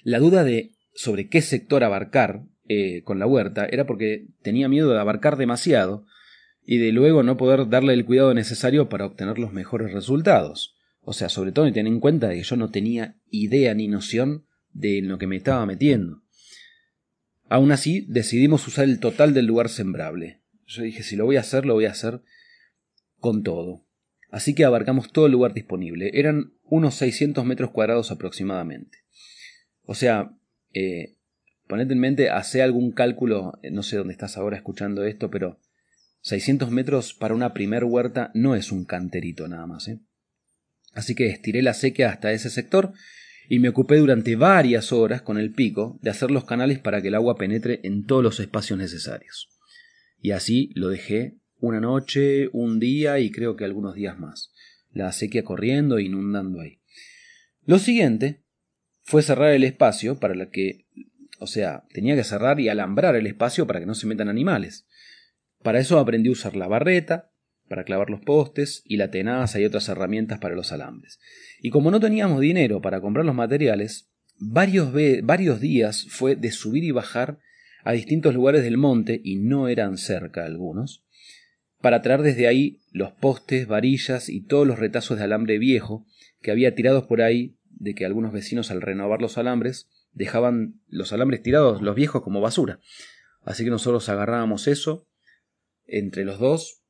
La duda de sobre qué sector abarcar con la huerta era porque tenía miedo de abarcar demasiado y de luego no poder darle el cuidado necesario para obtener los mejores resultados. O sea, sobre todo y tener en cuenta que yo no tenía idea ni noción de lo que me estaba metiendo. Aún así, decidimos usar el total del lugar sembrable. Yo dije, si lo voy a hacer, lo voy a hacer con todo. Así que abarcamos todo el lugar disponible. Eran unos 600 metros cuadrados aproximadamente. O sea, eh, ponete en mente, hace algún cálculo, no sé dónde estás ahora escuchando esto, pero 600 metros para una primer huerta no es un canterito nada más. ¿eh? Así que estiré la sequía hasta ese sector y me ocupé durante varias horas con el pico de hacer los canales para que el agua penetre en todos los espacios necesarios. Y así lo dejé una noche, un día y creo que algunos días más. La sequía corriendo e inundando ahí. Lo siguiente fue cerrar el espacio para que, o sea, tenía que cerrar y alambrar el espacio para que no se metan animales. Para eso aprendí a usar la barreta, para clavar los postes y la tenaza y otras herramientas para los alambres. Y como no teníamos dinero para comprar los materiales, varios, varios días fue de subir y bajar a distintos lugares del monte, y no eran cerca algunos, para traer desde ahí los postes, varillas y todos los retazos de alambre viejo que había tirados por ahí de que algunos vecinos al renovar los alambres dejaban los alambres tirados, los viejos, como basura. Así que nosotros agarrábamos eso entre los dos,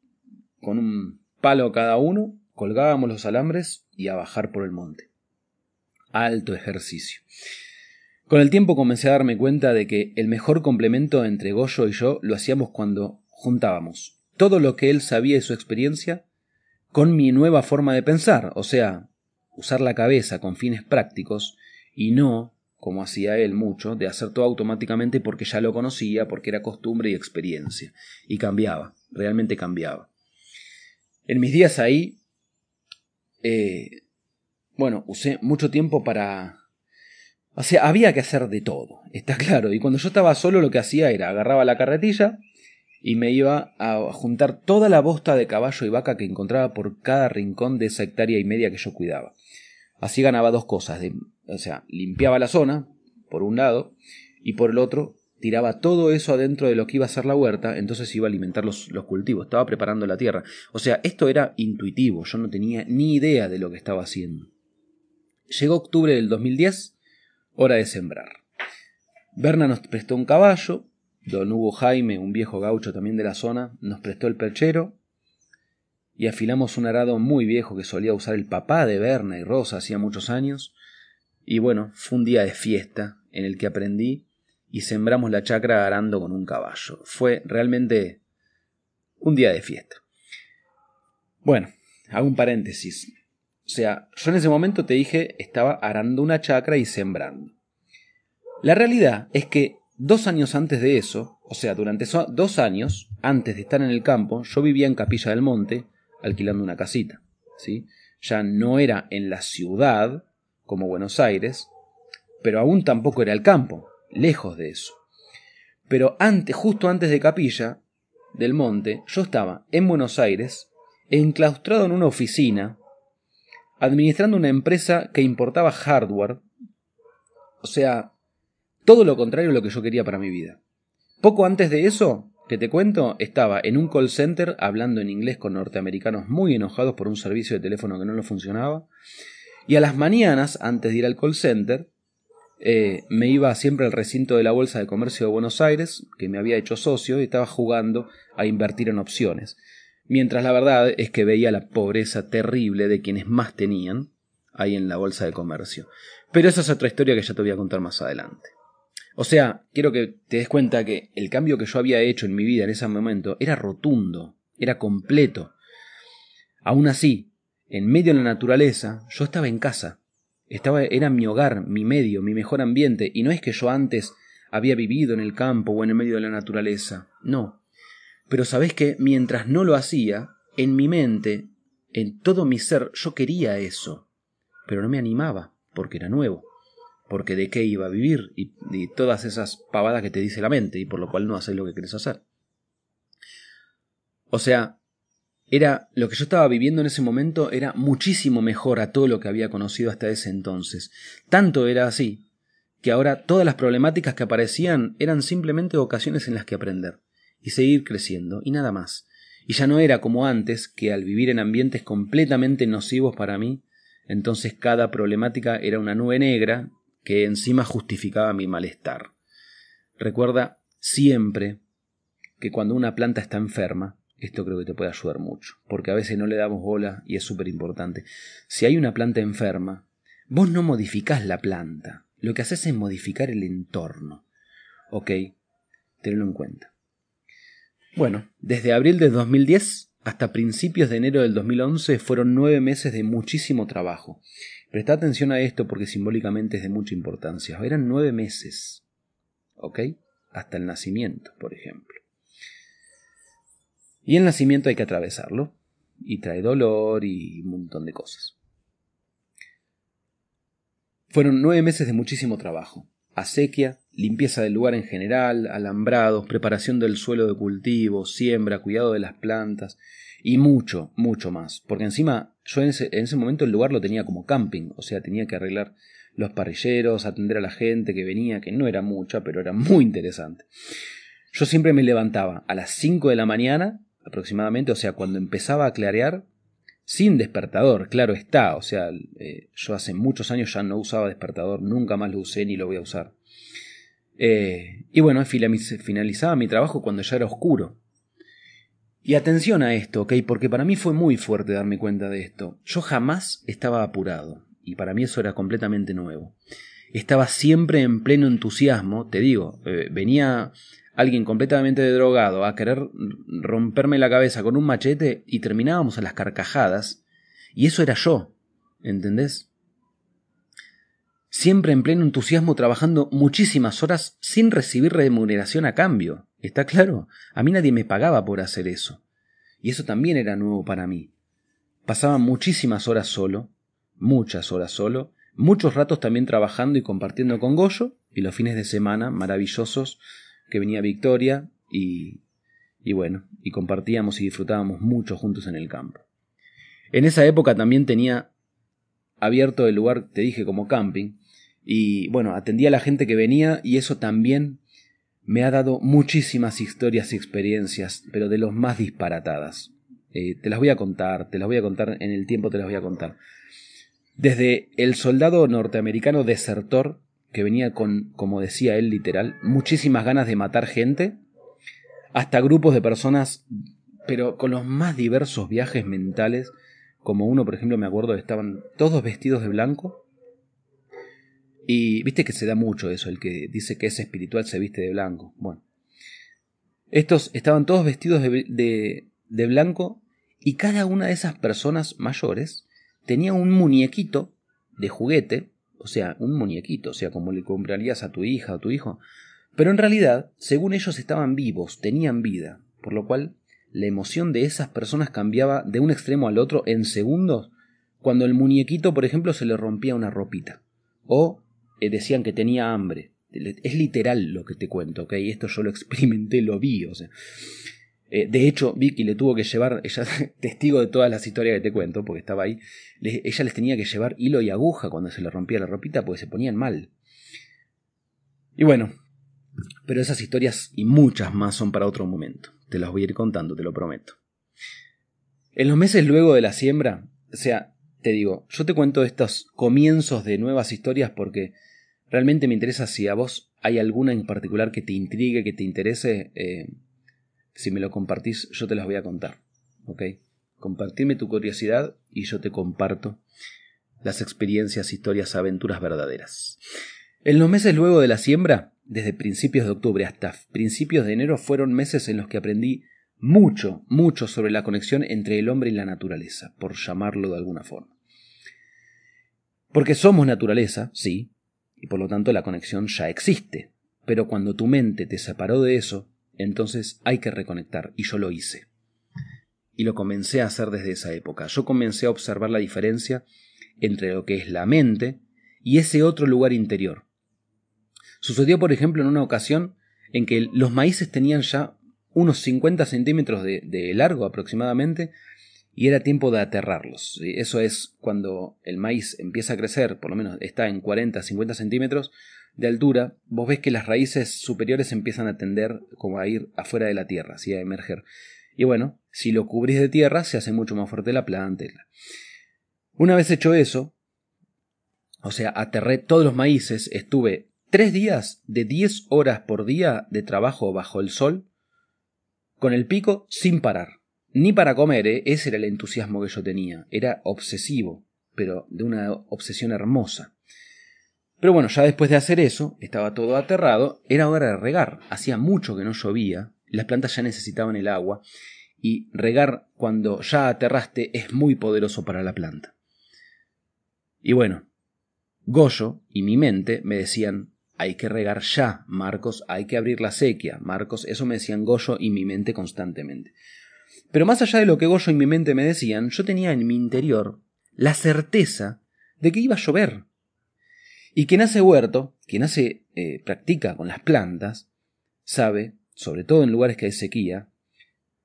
con un palo cada uno, colgábamos los alambres y a bajar por el monte. Alto ejercicio. Con el tiempo comencé a darme cuenta de que el mejor complemento entre Goyo y yo lo hacíamos cuando juntábamos todo lo que él sabía y su experiencia con mi nueva forma de pensar, o sea, usar la cabeza con fines prácticos y no, como hacía él mucho, de hacer todo automáticamente porque ya lo conocía, porque era costumbre y experiencia. Y cambiaba, realmente cambiaba. En mis días ahí, eh, bueno, usé mucho tiempo para... O sea, había que hacer de todo, está claro. Y cuando yo estaba solo lo que hacía era agarraba la carretilla y me iba a juntar toda la bosta de caballo y vaca que encontraba por cada rincón de esa hectárea y media que yo cuidaba. Así ganaba dos cosas, o sea, limpiaba la zona, por un lado, y por el otro tiraba todo eso adentro de lo que iba a ser la huerta, entonces iba a alimentar los, los, cultivos, estaba preparando la tierra. O sea, esto era intuitivo, yo no tenía ni idea de lo que estaba haciendo. Llegó octubre del 2010, hora de sembrar. Berna nos prestó un caballo, don Hugo Jaime, un viejo gaucho también de la zona, nos prestó el perchero, y afilamos un arado muy viejo que solía usar el papá de Berna y Rosa hacía muchos años, y bueno, fue un día de fiesta en el que aprendí y sembramos la chacra arando con un caballo. Fue realmente un día de fiesta. Bueno, hago un paréntesis. O sea, yo en ese momento te dije estaba arando una chacra y sembrando. La realidad es que dos años antes de eso, o sea, durante dos años antes de estar en el campo, yo vivía en Capilla del Monte alquilando una casita. ¿sí? Ya no era en la ciudad, como Buenos Aires, pero aún tampoco era el campo lejos de eso. Pero antes, justo antes de Capilla del Monte, yo estaba en Buenos Aires, enclaustrado en una oficina, administrando una empresa que importaba hardware, o sea, todo lo contrario a lo que yo quería para mi vida. Poco antes de eso, que te cuento, estaba en un call center hablando en inglés con norteamericanos muy enojados por un servicio de teléfono que no lo funcionaba, y a las mañanas, antes de ir al call center, eh, me iba siempre al recinto de la Bolsa de Comercio de Buenos Aires, que me había hecho socio, y estaba jugando a invertir en opciones. Mientras la verdad es que veía la pobreza terrible de quienes más tenían ahí en la Bolsa de Comercio. Pero esa es otra historia que ya te voy a contar más adelante. O sea, quiero que te des cuenta que el cambio que yo había hecho en mi vida en ese momento era rotundo, era completo. Aún así, en medio de la naturaleza, yo estaba en casa, era mi hogar, mi medio, mi mejor ambiente, y no es que yo antes había vivido en el campo o en el medio de la naturaleza, no. Pero sabes que mientras no lo hacía, en mi mente, en todo mi ser, yo quería eso, pero no me animaba, porque era nuevo, porque de qué iba a vivir, y, y todas esas pavadas que te dice la mente, y por lo cual no haces lo que quieres hacer. O sea, era lo que yo estaba viviendo en ese momento era muchísimo mejor a todo lo que había conocido hasta ese entonces. Tanto era así que ahora todas las problemáticas que aparecían eran simplemente ocasiones en las que aprender y seguir creciendo y nada más. Y ya no era como antes, que al vivir en ambientes completamente nocivos para mí, entonces cada problemática era una nube negra que encima justificaba mi malestar. Recuerda siempre que cuando una planta está enferma, esto creo que te puede ayudar mucho, porque a veces no le damos bola y es súper importante. Si hay una planta enferma, vos no modificás la planta, lo que haces es modificar el entorno. ¿Ok? Tenlo en cuenta. Bueno, desde abril de 2010 hasta principios de enero del 2011 fueron nueve meses de muchísimo trabajo. Presta atención a esto porque simbólicamente es de mucha importancia. Eran nueve meses. ¿Ok? Hasta el nacimiento, por ejemplo. Y el nacimiento hay que atravesarlo. Y trae dolor y un montón de cosas. Fueron nueve meses de muchísimo trabajo. Acequia, limpieza del lugar en general, alambrados, preparación del suelo de cultivo, siembra, cuidado de las plantas y mucho, mucho más. Porque encima yo en ese, en ese momento el lugar lo tenía como camping, o sea, tenía que arreglar los parrilleros, atender a la gente que venía, que no era mucha, pero era muy interesante. Yo siempre me levantaba a las 5 de la mañana, aproximadamente, o sea, cuando empezaba a clarear, sin despertador, claro está, o sea, eh, yo hace muchos años ya no usaba despertador, nunca más lo usé ni lo voy a usar. Eh, y bueno, finalizaba mi trabajo cuando ya era oscuro. Y atención a esto, ¿ok? Porque para mí fue muy fuerte darme cuenta de esto. Yo jamás estaba apurado, y para mí eso era completamente nuevo. Estaba siempre en pleno entusiasmo, te digo, eh, venía alguien completamente drogado a querer romperme la cabeza con un machete y terminábamos a las carcajadas, y eso era yo, ¿entendés? Siempre en pleno entusiasmo trabajando muchísimas horas sin recibir remuneración a cambio. ¿Está claro? A mí nadie me pagaba por hacer eso. Y eso también era nuevo para mí. Pasaba muchísimas horas solo, muchas horas solo, muchos ratos también trabajando y compartiendo con Goyo, y los fines de semana maravillosos que venía Victoria y, y bueno, y compartíamos y disfrutábamos mucho juntos en el campo. En esa época también tenía abierto el lugar, te dije, como camping, y bueno, atendía a la gente que venía y eso también me ha dado muchísimas historias y experiencias, pero de los más disparatadas. Eh, te las voy a contar, te las voy a contar en el tiempo, te las voy a contar. Desde el soldado norteamericano desertor que venía con, como decía él literal, muchísimas ganas de matar gente, hasta grupos de personas, pero con los más diversos viajes mentales, como uno, por ejemplo, me acuerdo, estaban todos vestidos de blanco, y viste que se da mucho eso, el que dice que es espiritual se viste de blanco. Bueno, estos estaban todos vestidos de, de, de blanco y cada una de esas personas mayores tenía un muñequito de juguete o sea, un muñequito, o sea, como le comprarías a tu hija o tu hijo. Pero en realidad, según ellos estaban vivos, tenían vida, por lo cual la emoción de esas personas cambiaba de un extremo al otro en segundos cuando el muñequito, por ejemplo, se le rompía una ropita. O eh, decían que tenía hambre. Es literal lo que te cuento, ¿ok? Esto yo lo experimenté, lo vi, o sea. Eh, de hecho, Vicky le tuvo que llevar, ella es testigo de todas las historias que te cuento, porque estaba ahí, ella les tenía que llevar hilo y aguja cuando se le rompía la ropita, porque se ponían mal. Y bueno, pero esas historias y muchas más son para otro momento. Te las voy a ir contando, te lo prometo. En los meses luego de la siembra, o sea, te digo, yo te cuento estos comienzos de nuevas historias porque realmente me interesa si a vos hay alguna en particular que te intrigue, que te interese. Eh, si me lo compartís, yo te las voy a contar. ¿Ok? Compartime tu curiosidad y yo te comparto las experiencias, historias, aventuras verdaderas. En los meses luego de la siembra, desde principios de octubre hasta principios de enero, fueron meses en los que aprendí mucho, mucho sobre la conexión entre el hombre y la naturaleza, por llamarlo de alguna forma. Porque somos naturaleza, sí, y por lo tanto la conexión ya existe, pero cuando tu mente te separó de eso, entonces hay que reconectar, y yo lo hice. Y lo comencé a hacer desde esa época. Yo comencé a observar la diferencia entre lo que es la mente y ese otro lugar interior. Sucedió, por ejemplo, en una ocasión en que los maíces tenían ya unos 50 centímetros de, largo aproximadamente y era tiempo de aterrarlos. Eso es cuando el maíz empieza a crecer, por lo menos está en 40-50 centímetros, de altura, vos ves que las raíces superiores empiezan a tender como a ir afuera de la tierra, así a emerger. Y bueno, si lo cubrís de tierra, se hace mucho más fuerte la planta. Una vez hecho eso, o sea, aterré todos los maíces, estuve tres días de diez horas por día de trabajo bajo el sol, con el pico sin parar. Ni para comer, ¿eh? ese era el entusiasmo que yo tenía. Era obsesivo, pero de una obsesión hermosa. Pero bueno, ya después de hacer eso, estaba todo aterrado, era hora de regar. Hacía mucho que no llovía, las plantas ya necesitaban el agua y regar cuando ya aterraste es muy poderoso para la planta. Y bueno, Goyo y mi mente me decían, hay que regar ya, Marcos, hay que abrir la sequía, Marcos, eso me decían Goyo y mi mente constantemente. Pero más allá de lo que Goyo y mi mente me decían, yo tenía en mi interior la certeza de que iba a llover. Y quien hace huerto, quien hace, eh, practica con las plantas, sabe, sobre todo en lugares que hay sequía,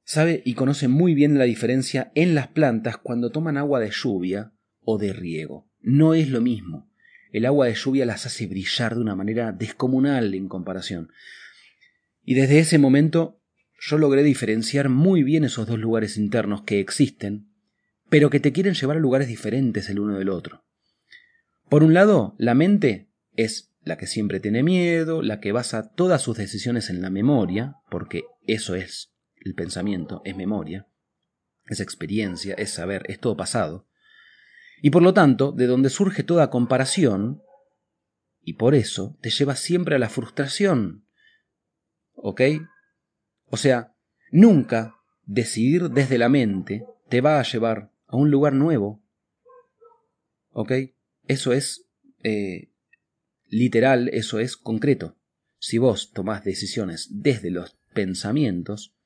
sabe y conoce muy bien la diferencia en las plantas cuando toman agua de lluvia o de riego. No es lo mismo. El agua de lluvia las hace brillar de una manera descomunal en comparación. Y desde ese momento yo logré diferenciar muy bien esos dos lugares internos que existen, pero que te quieren llevar a lugares diferentes el uno del otro. Por un lado, la mente es la que siempre tiene miedo, la que basa todas sus decisiones en la memoria, porque eso es el pensamiento, es memoria, es experiencia, es saber, es todo pasado. Y por lo tanto, de donde surge toda comparación, y por eso te lleva siempre a la frustración. ¿Ok? O sea, nunca decidir desde la mente te va a llevar a un lugar nuevo. ¿Ok? Eso es eh, literal, eso es concreto. Si vos tomás decisiones desde los pensamientos,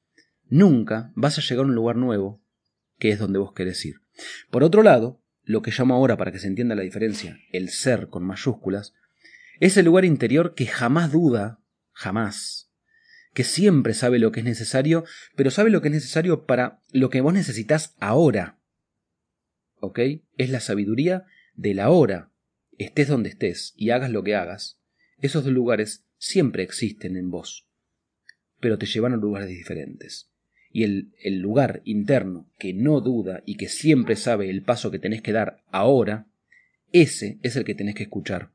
nunca vas a llegar a un lugar nuevo, que es donde vos querés ir. Por otro lado, lo que llamo ahora, para que se entienda la diferencia, el ser con mayúsculas, es el lugar interior que jamás duda, jamás, que siempre sabe lo que es necesario, pero sabe lo que es necesario para lo que vos necesitas ahora. ¿Ok? Es la sabiduría de la hora. Estés donde estés y hagas lo que hagas, esos dos lugares siempre existen en vos, pero te llevan a lugares diferentes y el, el lugar interno que no duda y que siempre sabe el paso que tenés que dar ahora, ese es el que tenés que escuchar.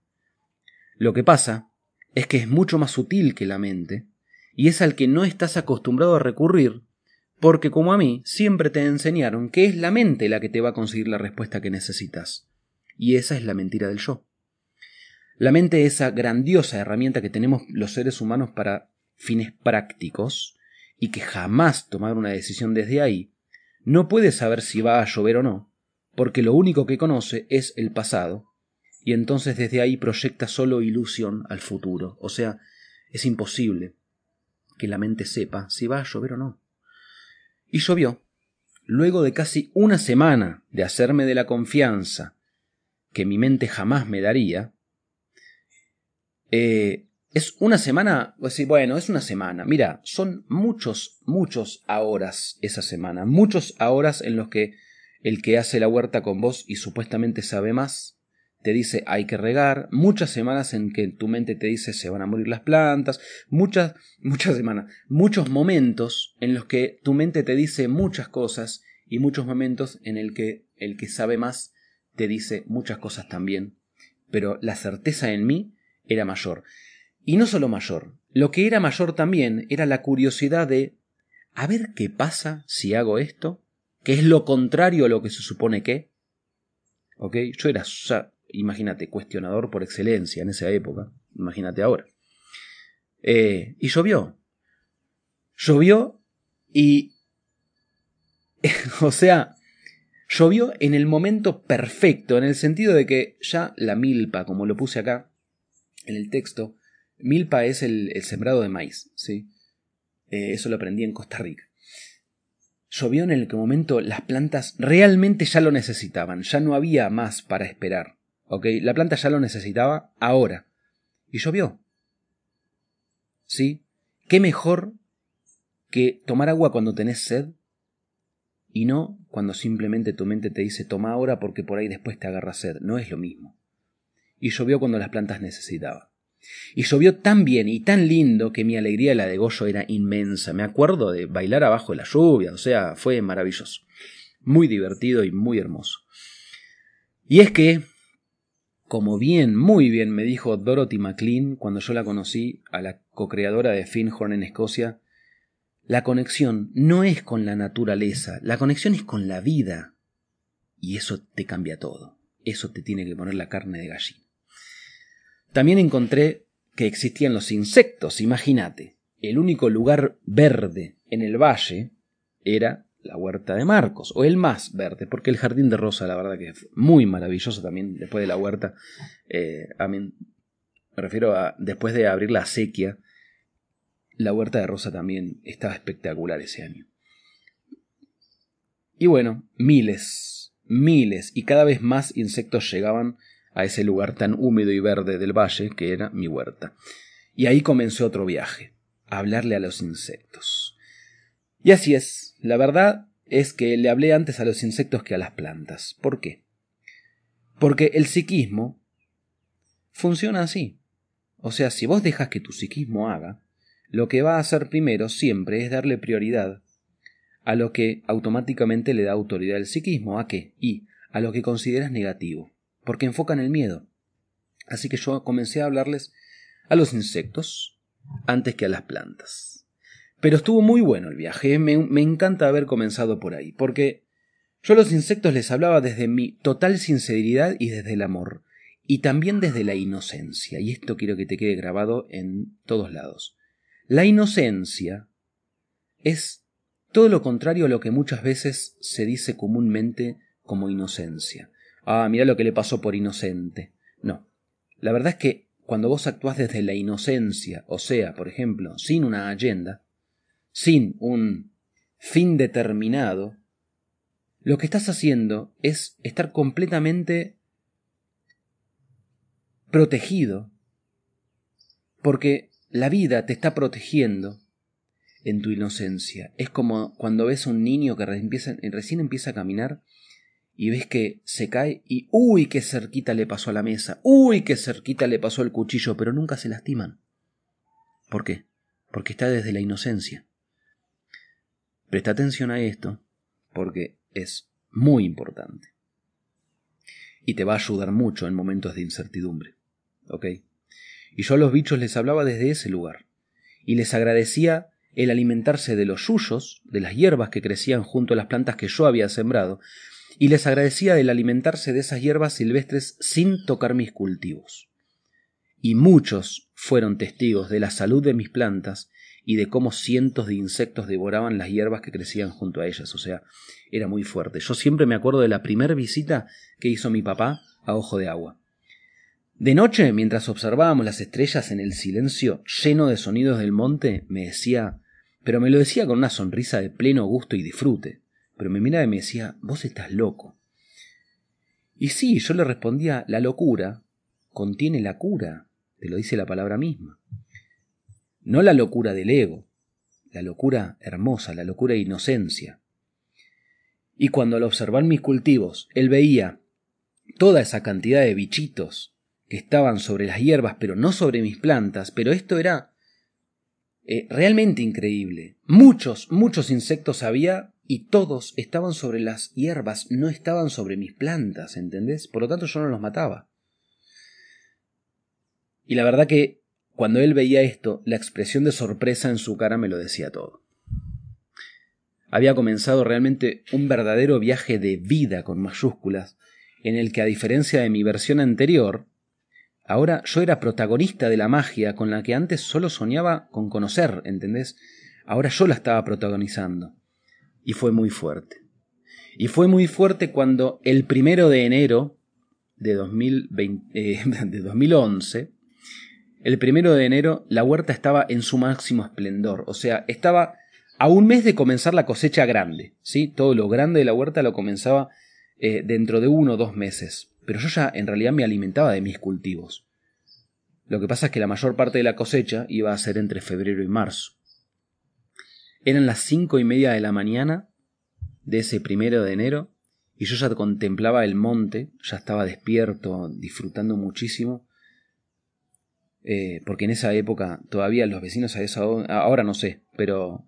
Lo que pasa es que es mucho más sutil que la mente, y es al que no estás acostumbrado a recurrir, porque como a mí siempre te enseñaron que es la mente la que te va a conseguir la respuesta que necesitas. Y esa es la mentira del yo. La mente, esa grandiosa herramienta que tenemos los seres humanos para fines prácticos, y que jamás tomar una decisión desde ahí, no puede saber si va a llover o no, porque lo único que conoce es el pasado, y entonces desde ahí proyecta solo ilusión al futuro, o sea, es imposible que la mente sepa si va a llover o no. Y llovió. Luego de casi una semana de hacerme de la confianza que mi mente jamás me daría, eh, es una semana, pues bueno, es una semana. Mira, son muchos, muchos horas esa semana. Muchos horas en los que el que hace la huerta con vos y supuestamente sabe más, te dice hay que regar. Muchas semanas en que tu mente te dice se van a morir las plantas. Muchas, muchas semanas. Muchos momentos en los que tu mente te dice muchas cosas y muchos momentos en el que el que sabe más te dice muchas cosas también. Pero la certeza en mí era mayor. Y no solo mayor, lo que era mayor también era la curiosidad de a ver qué pasa si hago esto, que es lo contrario a lo que se supone que. ¿Ok? Yo era, imagínate, cuestionador por excelencia en esa época, imagínate ahora. Eh, y llovió. Llovió y... o sea, llovió en el momento perfecto, en el sentido de que ya la milpa, como lo puse acá en el texto, Milpa es el, sembrado de maíz, ¿sí? Eh, eso lo aprendí en Costa Rica. Llovió en el que momento las plantas realmente ya lo necesitaban, ya no había más para esperar. ¿Ok? La planta ya lo necesitaba ahora. Y llovió. ¿Sí? ¿Qué mejor que tomar agua cuando tenés sed y no cuando simplemente tu mente te dice toma ahora porque por ahí después te agarra sed? No es lo mismo. Y llovió cuando las plantas necesitaban. Y llovió tan bien y tan lindo que mi alegría la de Goyo era inmensa. Me acuerdo de bailar abajo de la lluvia, o sea, fue maravilloso. Muy divertido y muy hermoso. Y es que, como bien, muy bien me dijo Dorothy MacLean cuando yo la conocí, a la co-creadora de Finhorn en Escocia, la conexión no es con la naturaleza, la conexión es con la vida. Y eso te cambia todo. Eso te tiene que poner la carne de gallina. También encontré que existían los insectos, imagínate. el único lugar verde en el valle era la huerta de Marcos, o el más verde, porque el jardín de Rosa, la verdad que es muy maravilloso también después de la huerta. Eh, me refiero a después de abrir la sequía, la huerta de Rosa también estaba espectacular ese año. Y bueno, miles, miles y cada vez más insectos llegaban a ese lugar tan húmedo y verde del valle que era mi huerta. Y ahí comenzó otro viaje, a hablarle a los insectos. Y así es, la verdad es que le hablé antes a los insectos que a las plantas. ¿Por qué? Porque el psiquismo funciona así. O sea, si vos dejas que tu psiquismo haga, lo que va a hacer primero siempre es darle prioridad a lo que automáticamente le da autoridad al psiquismo. ¿A qué? Y a lo que consideras negativo, porque enfocan el miedo. Así que yo comencé a hablarles a los insectos antes que a las plantas. Pero estuvo muy bueno el viaje, me, me encanta haber comenzado por ahí, porque yo a los insectos les hablaba desde mi total sinceridad y desde el amor, y también desde la inocencia, y esto quiero que te quede grabado en todos lados. La inocencia es todo lo contrario a lo que muchas veces se dice comúnmente como inocencia. Ah, mira lo que le pasó por inocente. No. La verdad es que cuando vos actuás desde la inocencia, o sea, por ejemplo, sin una agenda, sin un fin determinado, lo que estás haciendo es estar completamente protegido, porque la vida te está protegiendo en tu inocencia. Es como cuando ves a un niño que recién empieza a caminar y ves que se cae y uy, qué cerquita le pasó a la mesa, uy, qué cerquita le pasó el cuchillo, pero nunca se lastiman. ¿Por qué? Porque está desde la inocencia. Presta atención a esto porque es muy importante. Y te va a ayudar mucho en momentos de incertidumbre. ¿Ok? Y yo a los bichos les hablaba desde ese lugar. Y les agradecía el alimentarse de los yuyos, de las hierbas que crecían junto a las plantas que yo había sembrado, y les agradecía el alimentarse de esas hierbas silvestres sin tocar mis cultivos. Y muchos fueron testigos de la salud de mis plantas y de cómo cientos de insectos devoraban las hierbas que crecían junto a ellas. O sea, era muy fuerte. Yo siempre me acuerdo de la primera visita que hizo mi papá a Ojo de Agua. De noche, mientras observábamos las estrellas en el silencio lleno de sonidos del monte, me decía, pero me lo decía con una sonrisa de pleno gusto y disfrute, pero me miraba y me decía, vos estás loco. Y sí, yo le respondía, la locura contiene la cura, te lo dice la palabra misma. No la locura del ego, la locura hermosa, la locura de inocencia. Y cuando al observar mis cultivos, él veía toda esa cantidad de bichitos que estaban sobre las hierbas, pero no sobre mis plantas, pero esto era eh, realmente increíble. Muchos, muchos insectos había y todos estaban sobre las hierbas, no estaban sobre mis plantas, ¿entendés? Por lo tanto yo no los mataba. Y la verdad que cuando él veía esto, la expresión de sorpresa en su cara me lo decía todo. Había comenzado realmente un verdadero viaje de vida con mayúsculas, en el que a diferencia de mi versión anterior, ahora yo era protagonista de la magia con la que antes solo soñaba con conocer, ¿entendés? Ahora yo la estaba protagonizando. Y fue muy fuerte. Y fue muy fuerte cuando el primero de enero de, 2020, eh, de 2011, el primero de enero la huerta estaba en su máximo esplendor, o sea, estaba a un mes de comenzar la cosecha grande, ¿sí? Todo lo grande de la huerta lo comenzaba eh, dentro de uno o dos meses, pero yo ya en realidad me alimentaba de mis cultivos. Lo que pasa es que la mayor parte de la cosecha iba a ser entre febrero y marzo. Eran las cinco y media de la mañana de ese primero de enero y yo ya contemplaba el monte, ya estaba despierto, disfrutando muchísimo, eh, porque en esa época todavía los vecinos a esa ahora no sé, pero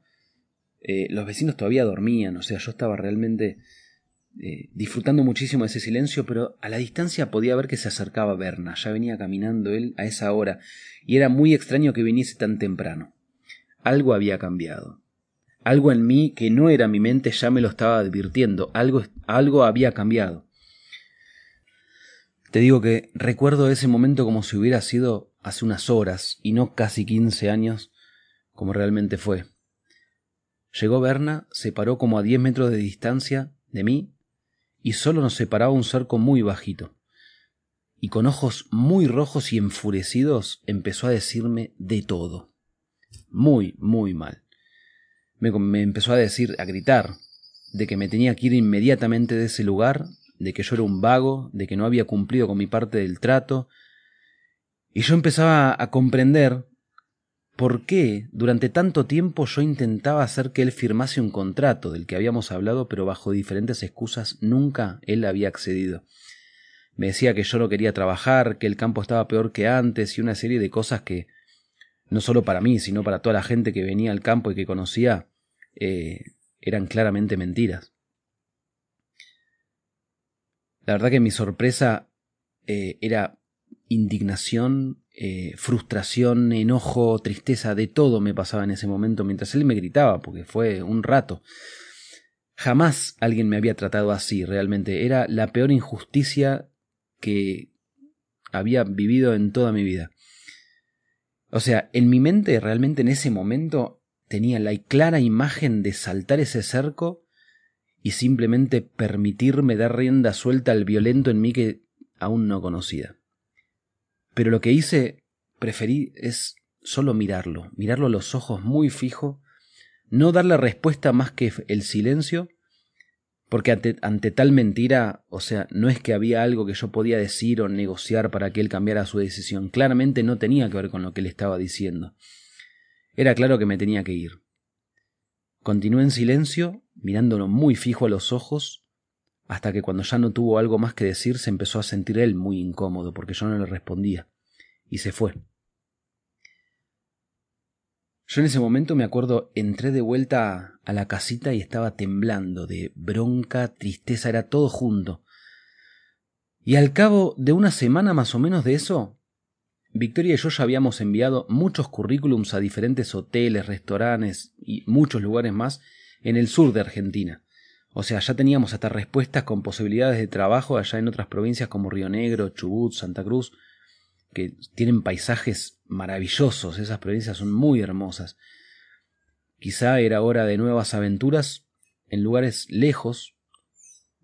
eh, los vecinos todavía dormían, o sea, yo estaba realmente eh, disfrutando muchísimo de ese silencio, pero a la distancia podía ver que se acercaba Berna, ya venía caminando él a esa hora, y era muy extraño que viniese tan temprano. Algo había cambiado. Algo en mí que no era mi mente ya me lo estaba advirtiendo, algo, algo había cambiado. Te digo que recuerdo ese momento como si hubiera sido hace unas horas y no casi quince años como realmente fue. Llegó Berna, se paró como a diez metros de distancia de mí, y solo nos separaba un cerco muy bajito. Y con ojos muy rojos y enfurecidos empezó a decirme de todo. Muy, muy mal. Me, empezó a decir, a gritar, de que me tenía que ir inmediatamente de ese lugar, de que yo era un vago, de que no había cumplido con mi parte del trato, y yo empezaba a comprender por qué durante tanto tiempo yo intentaba hacer que él firmase un contrato del que habíamos hablado, pero bajo diferentes excusas nunca él había accedido. Me decía que yo no quería trabajar, que el campo estaba peor que antes y una serie de cosas que, no solo para mí, sino para toda la gente que venía al campo y que conocía, eh, eran claramente mentiras. La verdad que mi sorpresa eh, era indignación, eh, frustración, enojo, tristeza, de todo me pasaba en ese momento mientras él me gritaba, porque fue un rato. Jamás alguien me había tratado así, realmente. Era la peor injusticia que había vivido en toda mi vida. O sea, en mi mente realmente en ese momento tenía la clara imagen de saltar ese cerco y simplemente permitirme dar rienda suelta al violento en mí que aún no conocía. Pero lo que hice, preferí, es solo mirarlo, mirarlo a los ojos muy fijo, no darle respuesta más que el silencio, porque ante, ante, tal mentira, o sea, no es que había algo que yo podía decir o negociar para que él cambiara su decisión, claramente no tenía que ver con lo que él estaba diciendo. Era claro que me tenía que ir. Continué en silencio, mirándolo muy fijo a los ojos, hasta que cuando ya no tuvo algo más que decir se empezó a sentir él muy incómodo porque yo no le respondía, y se fue. Yo en ese momento me acuerdo, entré de vuelta a la casita y estaba temblando de bronca, tristeza, era todo junto. Y al cabo de una semana más o menos de eso, Victoria y yo ya habíamos enviado muchos currículums a diferentes hoteles, restaurantes y muchos lugares más en el sur de Argentina. O sea, ya teníamos hasta respuestas con posibilidades de trabajo allá en otras provincias como Río Negro, Chubut, Santa Cruz, que tienen paisajes maravillosos, esas provincias son muy hermosas. Quizá era hora de nuevas aventuras en lugares lejos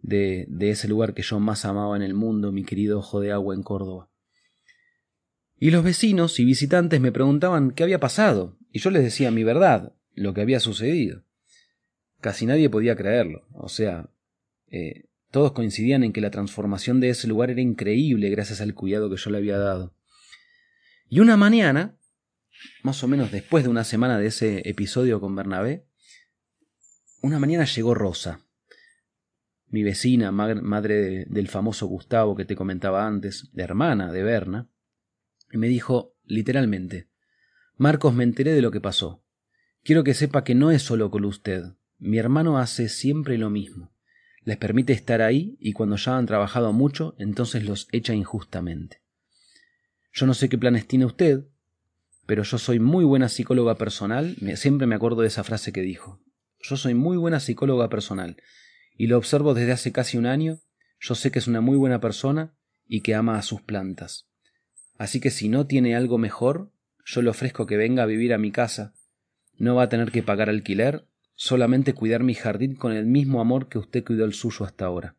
de, de ese lugar que yo más amaba en el mundo, mi querido ojo de agua en Córdoba. Y los vecinos y visitantes me preguntaban qué había pasado, y yo les decía mi verdad, lo que había sucedido. Casi nadie podía creerlo. O sea, eh, todos coincidían en que la transformación de ese lugar era increíble gracias al cuidado que yo le había dado. Y una mañana, más o menos después de una semana de ese episodio con Bernabé, una mañana llegó Rosa, mi vecina, madre del famoso Gustavo que te comentaba antes, la hermana de Berna, y me dijo literalmente, Marcos, me enteré de lo que pasó. Quiero que sepa que no es solo con usted. Mi hermano hace siempre lo mismo. Les permite estar ahí y cuando ya han trabajado mucho, entonces los echa injustamente. Yo no sé qué planes tiene usted, pero yo soy muy buena psicóloga personal, siempre me acuerdo de esa frase que dijo. Yo soy muy buena psicóloga personal, y lo observo desde hace casi un año, yo sé que es una muy buena persona y que ama a sus plantas. Así que si no tiene algo mejor, yo le ofrezco que venga a vivir a mi casa. No va a tener que pagar alquiler solamente cuidar mi jardín con el mismo amor que usted cuidó el suyo hasta ahora.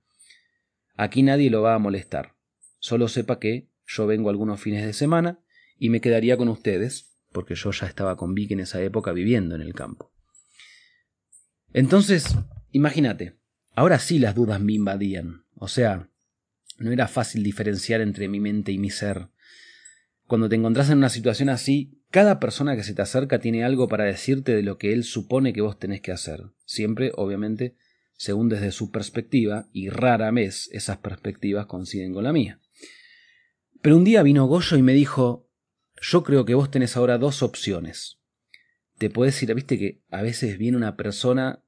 Aquí nadie lo va a molestar. Solo sepa que yo vengo algunos fines de semana y me quedaría con ustedes, porque yo ya estaba con Vicky en esa época viviendo en el campo. Entonces, imagínate, ahora sí las dudas me invadían. O sea, no era fácil diferenciar entre mi mente y mi ser. Cuando te encontrás en una situación así, cada persona que se te acerca tiene algo para decirte de lo que él supone que vos tenés que hacer, siempre, obviamente, según desde su perspectiva, y rara vez esas perspectivas coinciden con la mía. Pero un día vino Goyo y me dijo, yo creo que vos tenés ahora dos opciones. Te podés ir, viste que a veces viene una persona,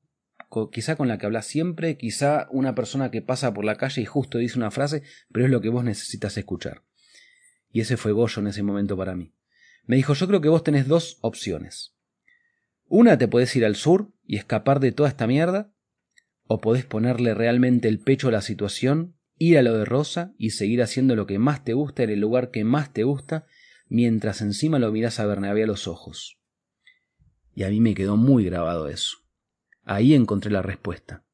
quizá con la que hablas siempre, quizá una persona que pasa por la calle y justo dice una frase, pero es lo que vos necesitas escuchar. Y ese fue Goyo en ese momento para mí. Me dijo, yo creo que vos tenés dos opciones. Una, te podés ir al sur y escapar de toda esta mierda, o podés ponerle realmente el pecho a la situación, ir a lo de Rosa y seguir haciendo lo que más te gusta en el lugar que más te gusta, mientras encima lo mirás a Bernabé a los ojos. Y a mí me quedó muy grabado eso. Ahí encontré la respuesta.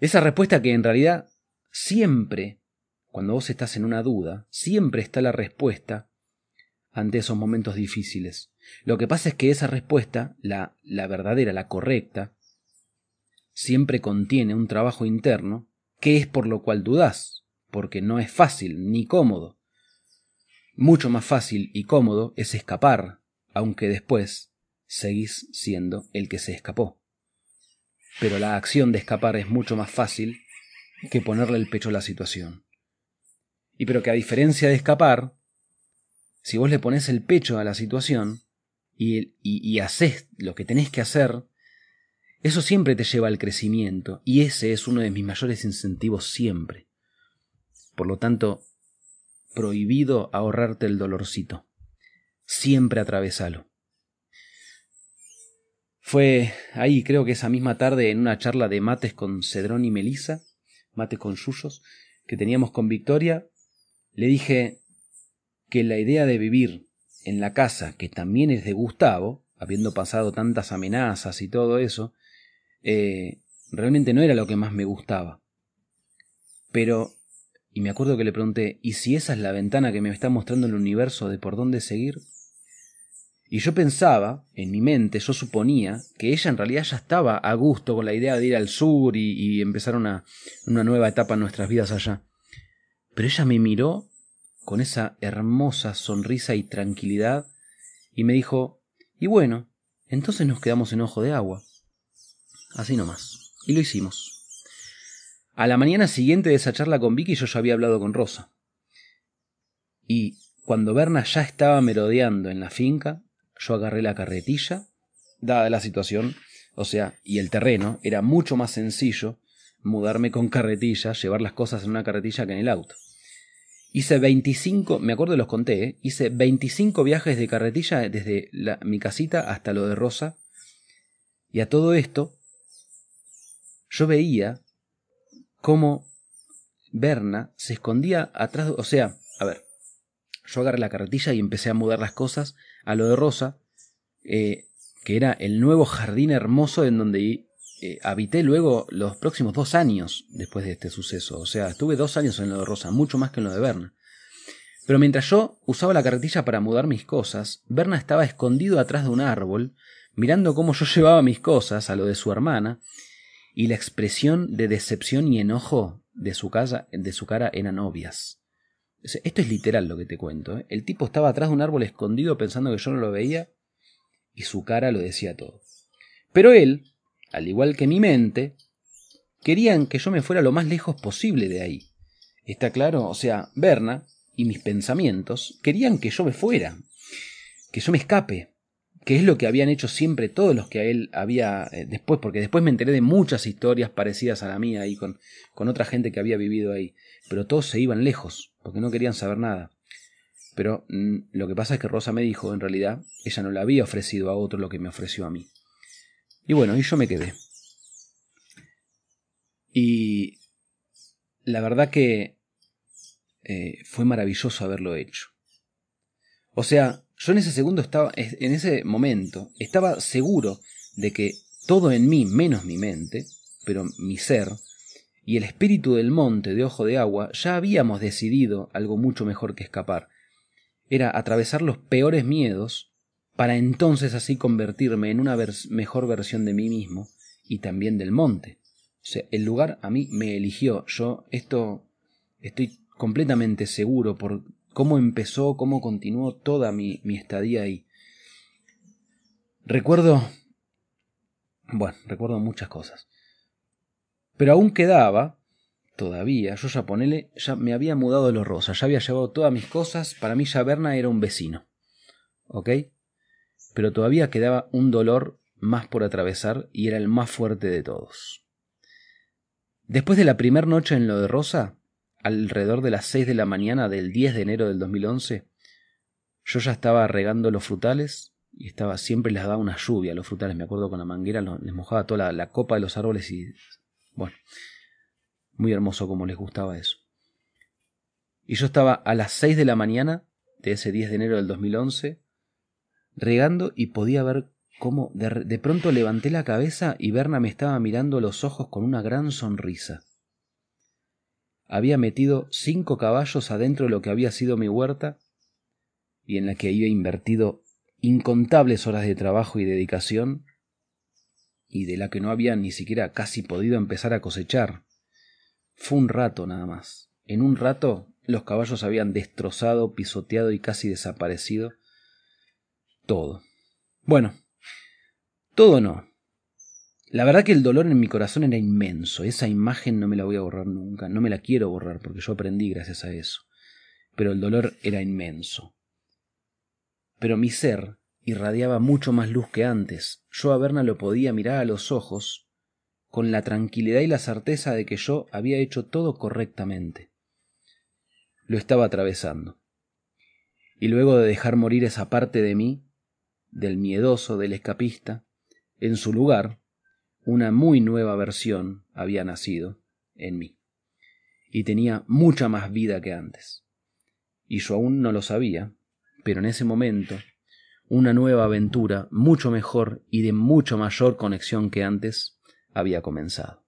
Esa respuesta que en realidad siempre, cuando vos estás en una duda, siempre está la respuesta ante esos momentos difíciles. Lo que pasa es que esa respuesta, la, la verdadera, la correcta, siempre contiene un trabajo interno que es por lo cual dudás, porque no es fácil ni cómodo. Mucho más fácil y cómodo es escapar, aunque después seguís siendo el que se escapó. Pero la acción de escapar es mucho más fácil que ponerle el pecho a la situación. Y pero que a diferencia de escapar, si vos le pones el pecho a la situación y, y, haces lo que tenés que hacer, eso siempre te lleva al crecimiento y ese es uno de mis mayores incentivos siempre. Por lo tanto, prohibido ahorrarte el dolorcito. Siempre atravesalo. Fue ahí, creo que esa misma tarde, en una charla de mates con Cedrón y Melisa, mates con Yuyos, que teníamos con Victoria, le dije que la idea de vivir en la casa, que también es de Gustavo, habiendo pasado tantas amenazas y todo eso, eh, realmente no era lo que más me gustaba. Pero, y me acuerdo que le pregunté, ¿y si esa es la ventana que me está mostrando el universo de por dónde seguir? Y yo pensaba, en mi mente, yo suponía que ella en realidad ya estaba a gusto con la idea de ir al sur y, empezar una, una nueva etapa en nuestras vidas allá. Pero ella me miró con esa hermosa sonrisa y tranquilidad y me dijo, y bueno, entonces nos quedamos en ojo de agua. Así nomás. Y lo hicimos. A la mañana siguiente de esa charla con Vicky yo ya había hablado con Rosa. Y cuando Berna ya estaba merodeando en la finca, yo agarré la carretilla, dada la situación, o sea, y el terreno, era mucho más sencillo mudarme con carretilla, llevar las cosas en una carretilla que en el auto. Hice 25, me acuerdo los conté, ¿eh? hice 25 viajes de carretilla desde mi casita hasta lo de Rosa. Y a todo esto, yo veía cómo Berna se escondía atrás, o sea, a ver, yo agarré la carretilla y empecé a mudar las cosas a lo de Rosa, eh, que era el nuevo jardín hermoso en donde eh, habité luego los próximos dos años después de este suceso. O sea, estuve dos años en lo de Rosa, mucho más que en lo de Berna. Pero mientras yo usaba la carretilla para mudar mis cosas, Berna estaba escondido atrás de un árbol, mirando cómo yo llevaba mis cosas a lo de su hermana, y la expresión de decepción y enojo de su, casa, de su cara eran obvias. Esto es literal lo que te cuento. ¿eh? El tipo estaba atrás de un árbol escondido pensando que yo no lo veía y su cara lo decía todo. Pero él, al igual que mi mente, querían que yo me fuera lo más lejos posible de ahí. ¿Está claro? O sea, Berna y mis pensamientos querían que yo me fuera, que yo me escape, que es lo que habían hecho siempre todos los que a él había eh, después, porque después me enteré de muchas historias parecidas a la mía ahí con, con otra gente que había vivido ahí, pero todos se iban lejos, porque no querían saber nada. Pero mm, lo que pasa es que Rosa me dijo, en realidad, ella no le había ofrecido a otro lo que me ofreció a mí. Y bueno, y yo me quedé. Y la verdad que eh, fue maravilloso haberlo hecho. O sea, yo en ese segundo estaba, en ese momento, estaba seguro de que todo en mí, menos mi mente, pero mi ser, y el espíritu del monte de ojo de agua, ya habíamos decidido algo mucho mejor que escapar. Era atravesar los peores miedos para entonces así convertirme en una mejor versión de mí mismo y también del monte. O sea, el lugar a mí me eligió. Yo esto estoy completamente seguro por cómo empezó, cómo continuó toda mi, estadía ahí. Recuerdo, bueno, recuerdo muchas cosas. Pero aún quedaba, todavía, yo ya ponele, ya me había mudado de los rosas, ya había llevado todas mis cosas, para mí ya Berna era un vecino. ¿Ok? Pero todavía quedaba un dolor más por atravesar y era el más fuerte de todos. Después de la primera noche en lo de Rosa, alrededor de las 6 de la mañana del 10 de enero del 2011, yo ya estaba regando los frutales y estaba siempre les daba una lluvia a los frutales, me acuerdo con la manguera les mojaba toda la, copa de los árboles y bueno, muy hermoso como les gustaba eso. Y yo estaba a las 6 de la mañana de ese 10 de enero del 2011 regando y podía ver cómo de, de pronto levanté la cabeza y Berna me estaba mirando los ojos con una gran sonrisa. Había metido cinco caballos adentro de lo que había sido mi huerta y en la que había invertido incontables horas de trabajo y dedicación y de la que no había ni siquiera casi podido empezar a cosechar. Fue un rato nada más. En un rato los caballos habían destrozado, pisoteado y casi desaparecido todo. Bueno, todo no. La verdad que el dolor en mi corazón era inmenso. Esa imagen no me la voy a borrar nunca. No me la quiero borrar porque yo aprendí gracias a eso. Pero el dolor era inmenso. Pero mi ser irradiaba mucho más luz que antes. Yo a Berna lo podía mirar a los ojos con la tranquilidad y la certeza de que yo había hecho todo correctamente. Lo estaba atravesando. Y luego de dejar morir esa parte de mí, del miedoso, del escapista, en su lugar, una muy nueva versión había nacido en mí. Y tenía mucha más vida que antes. Y yo aún no lo sabía, pero en ese momento, una nueva aventura, mucho mejor y de mucho mayor conexión que antes, había comenzado.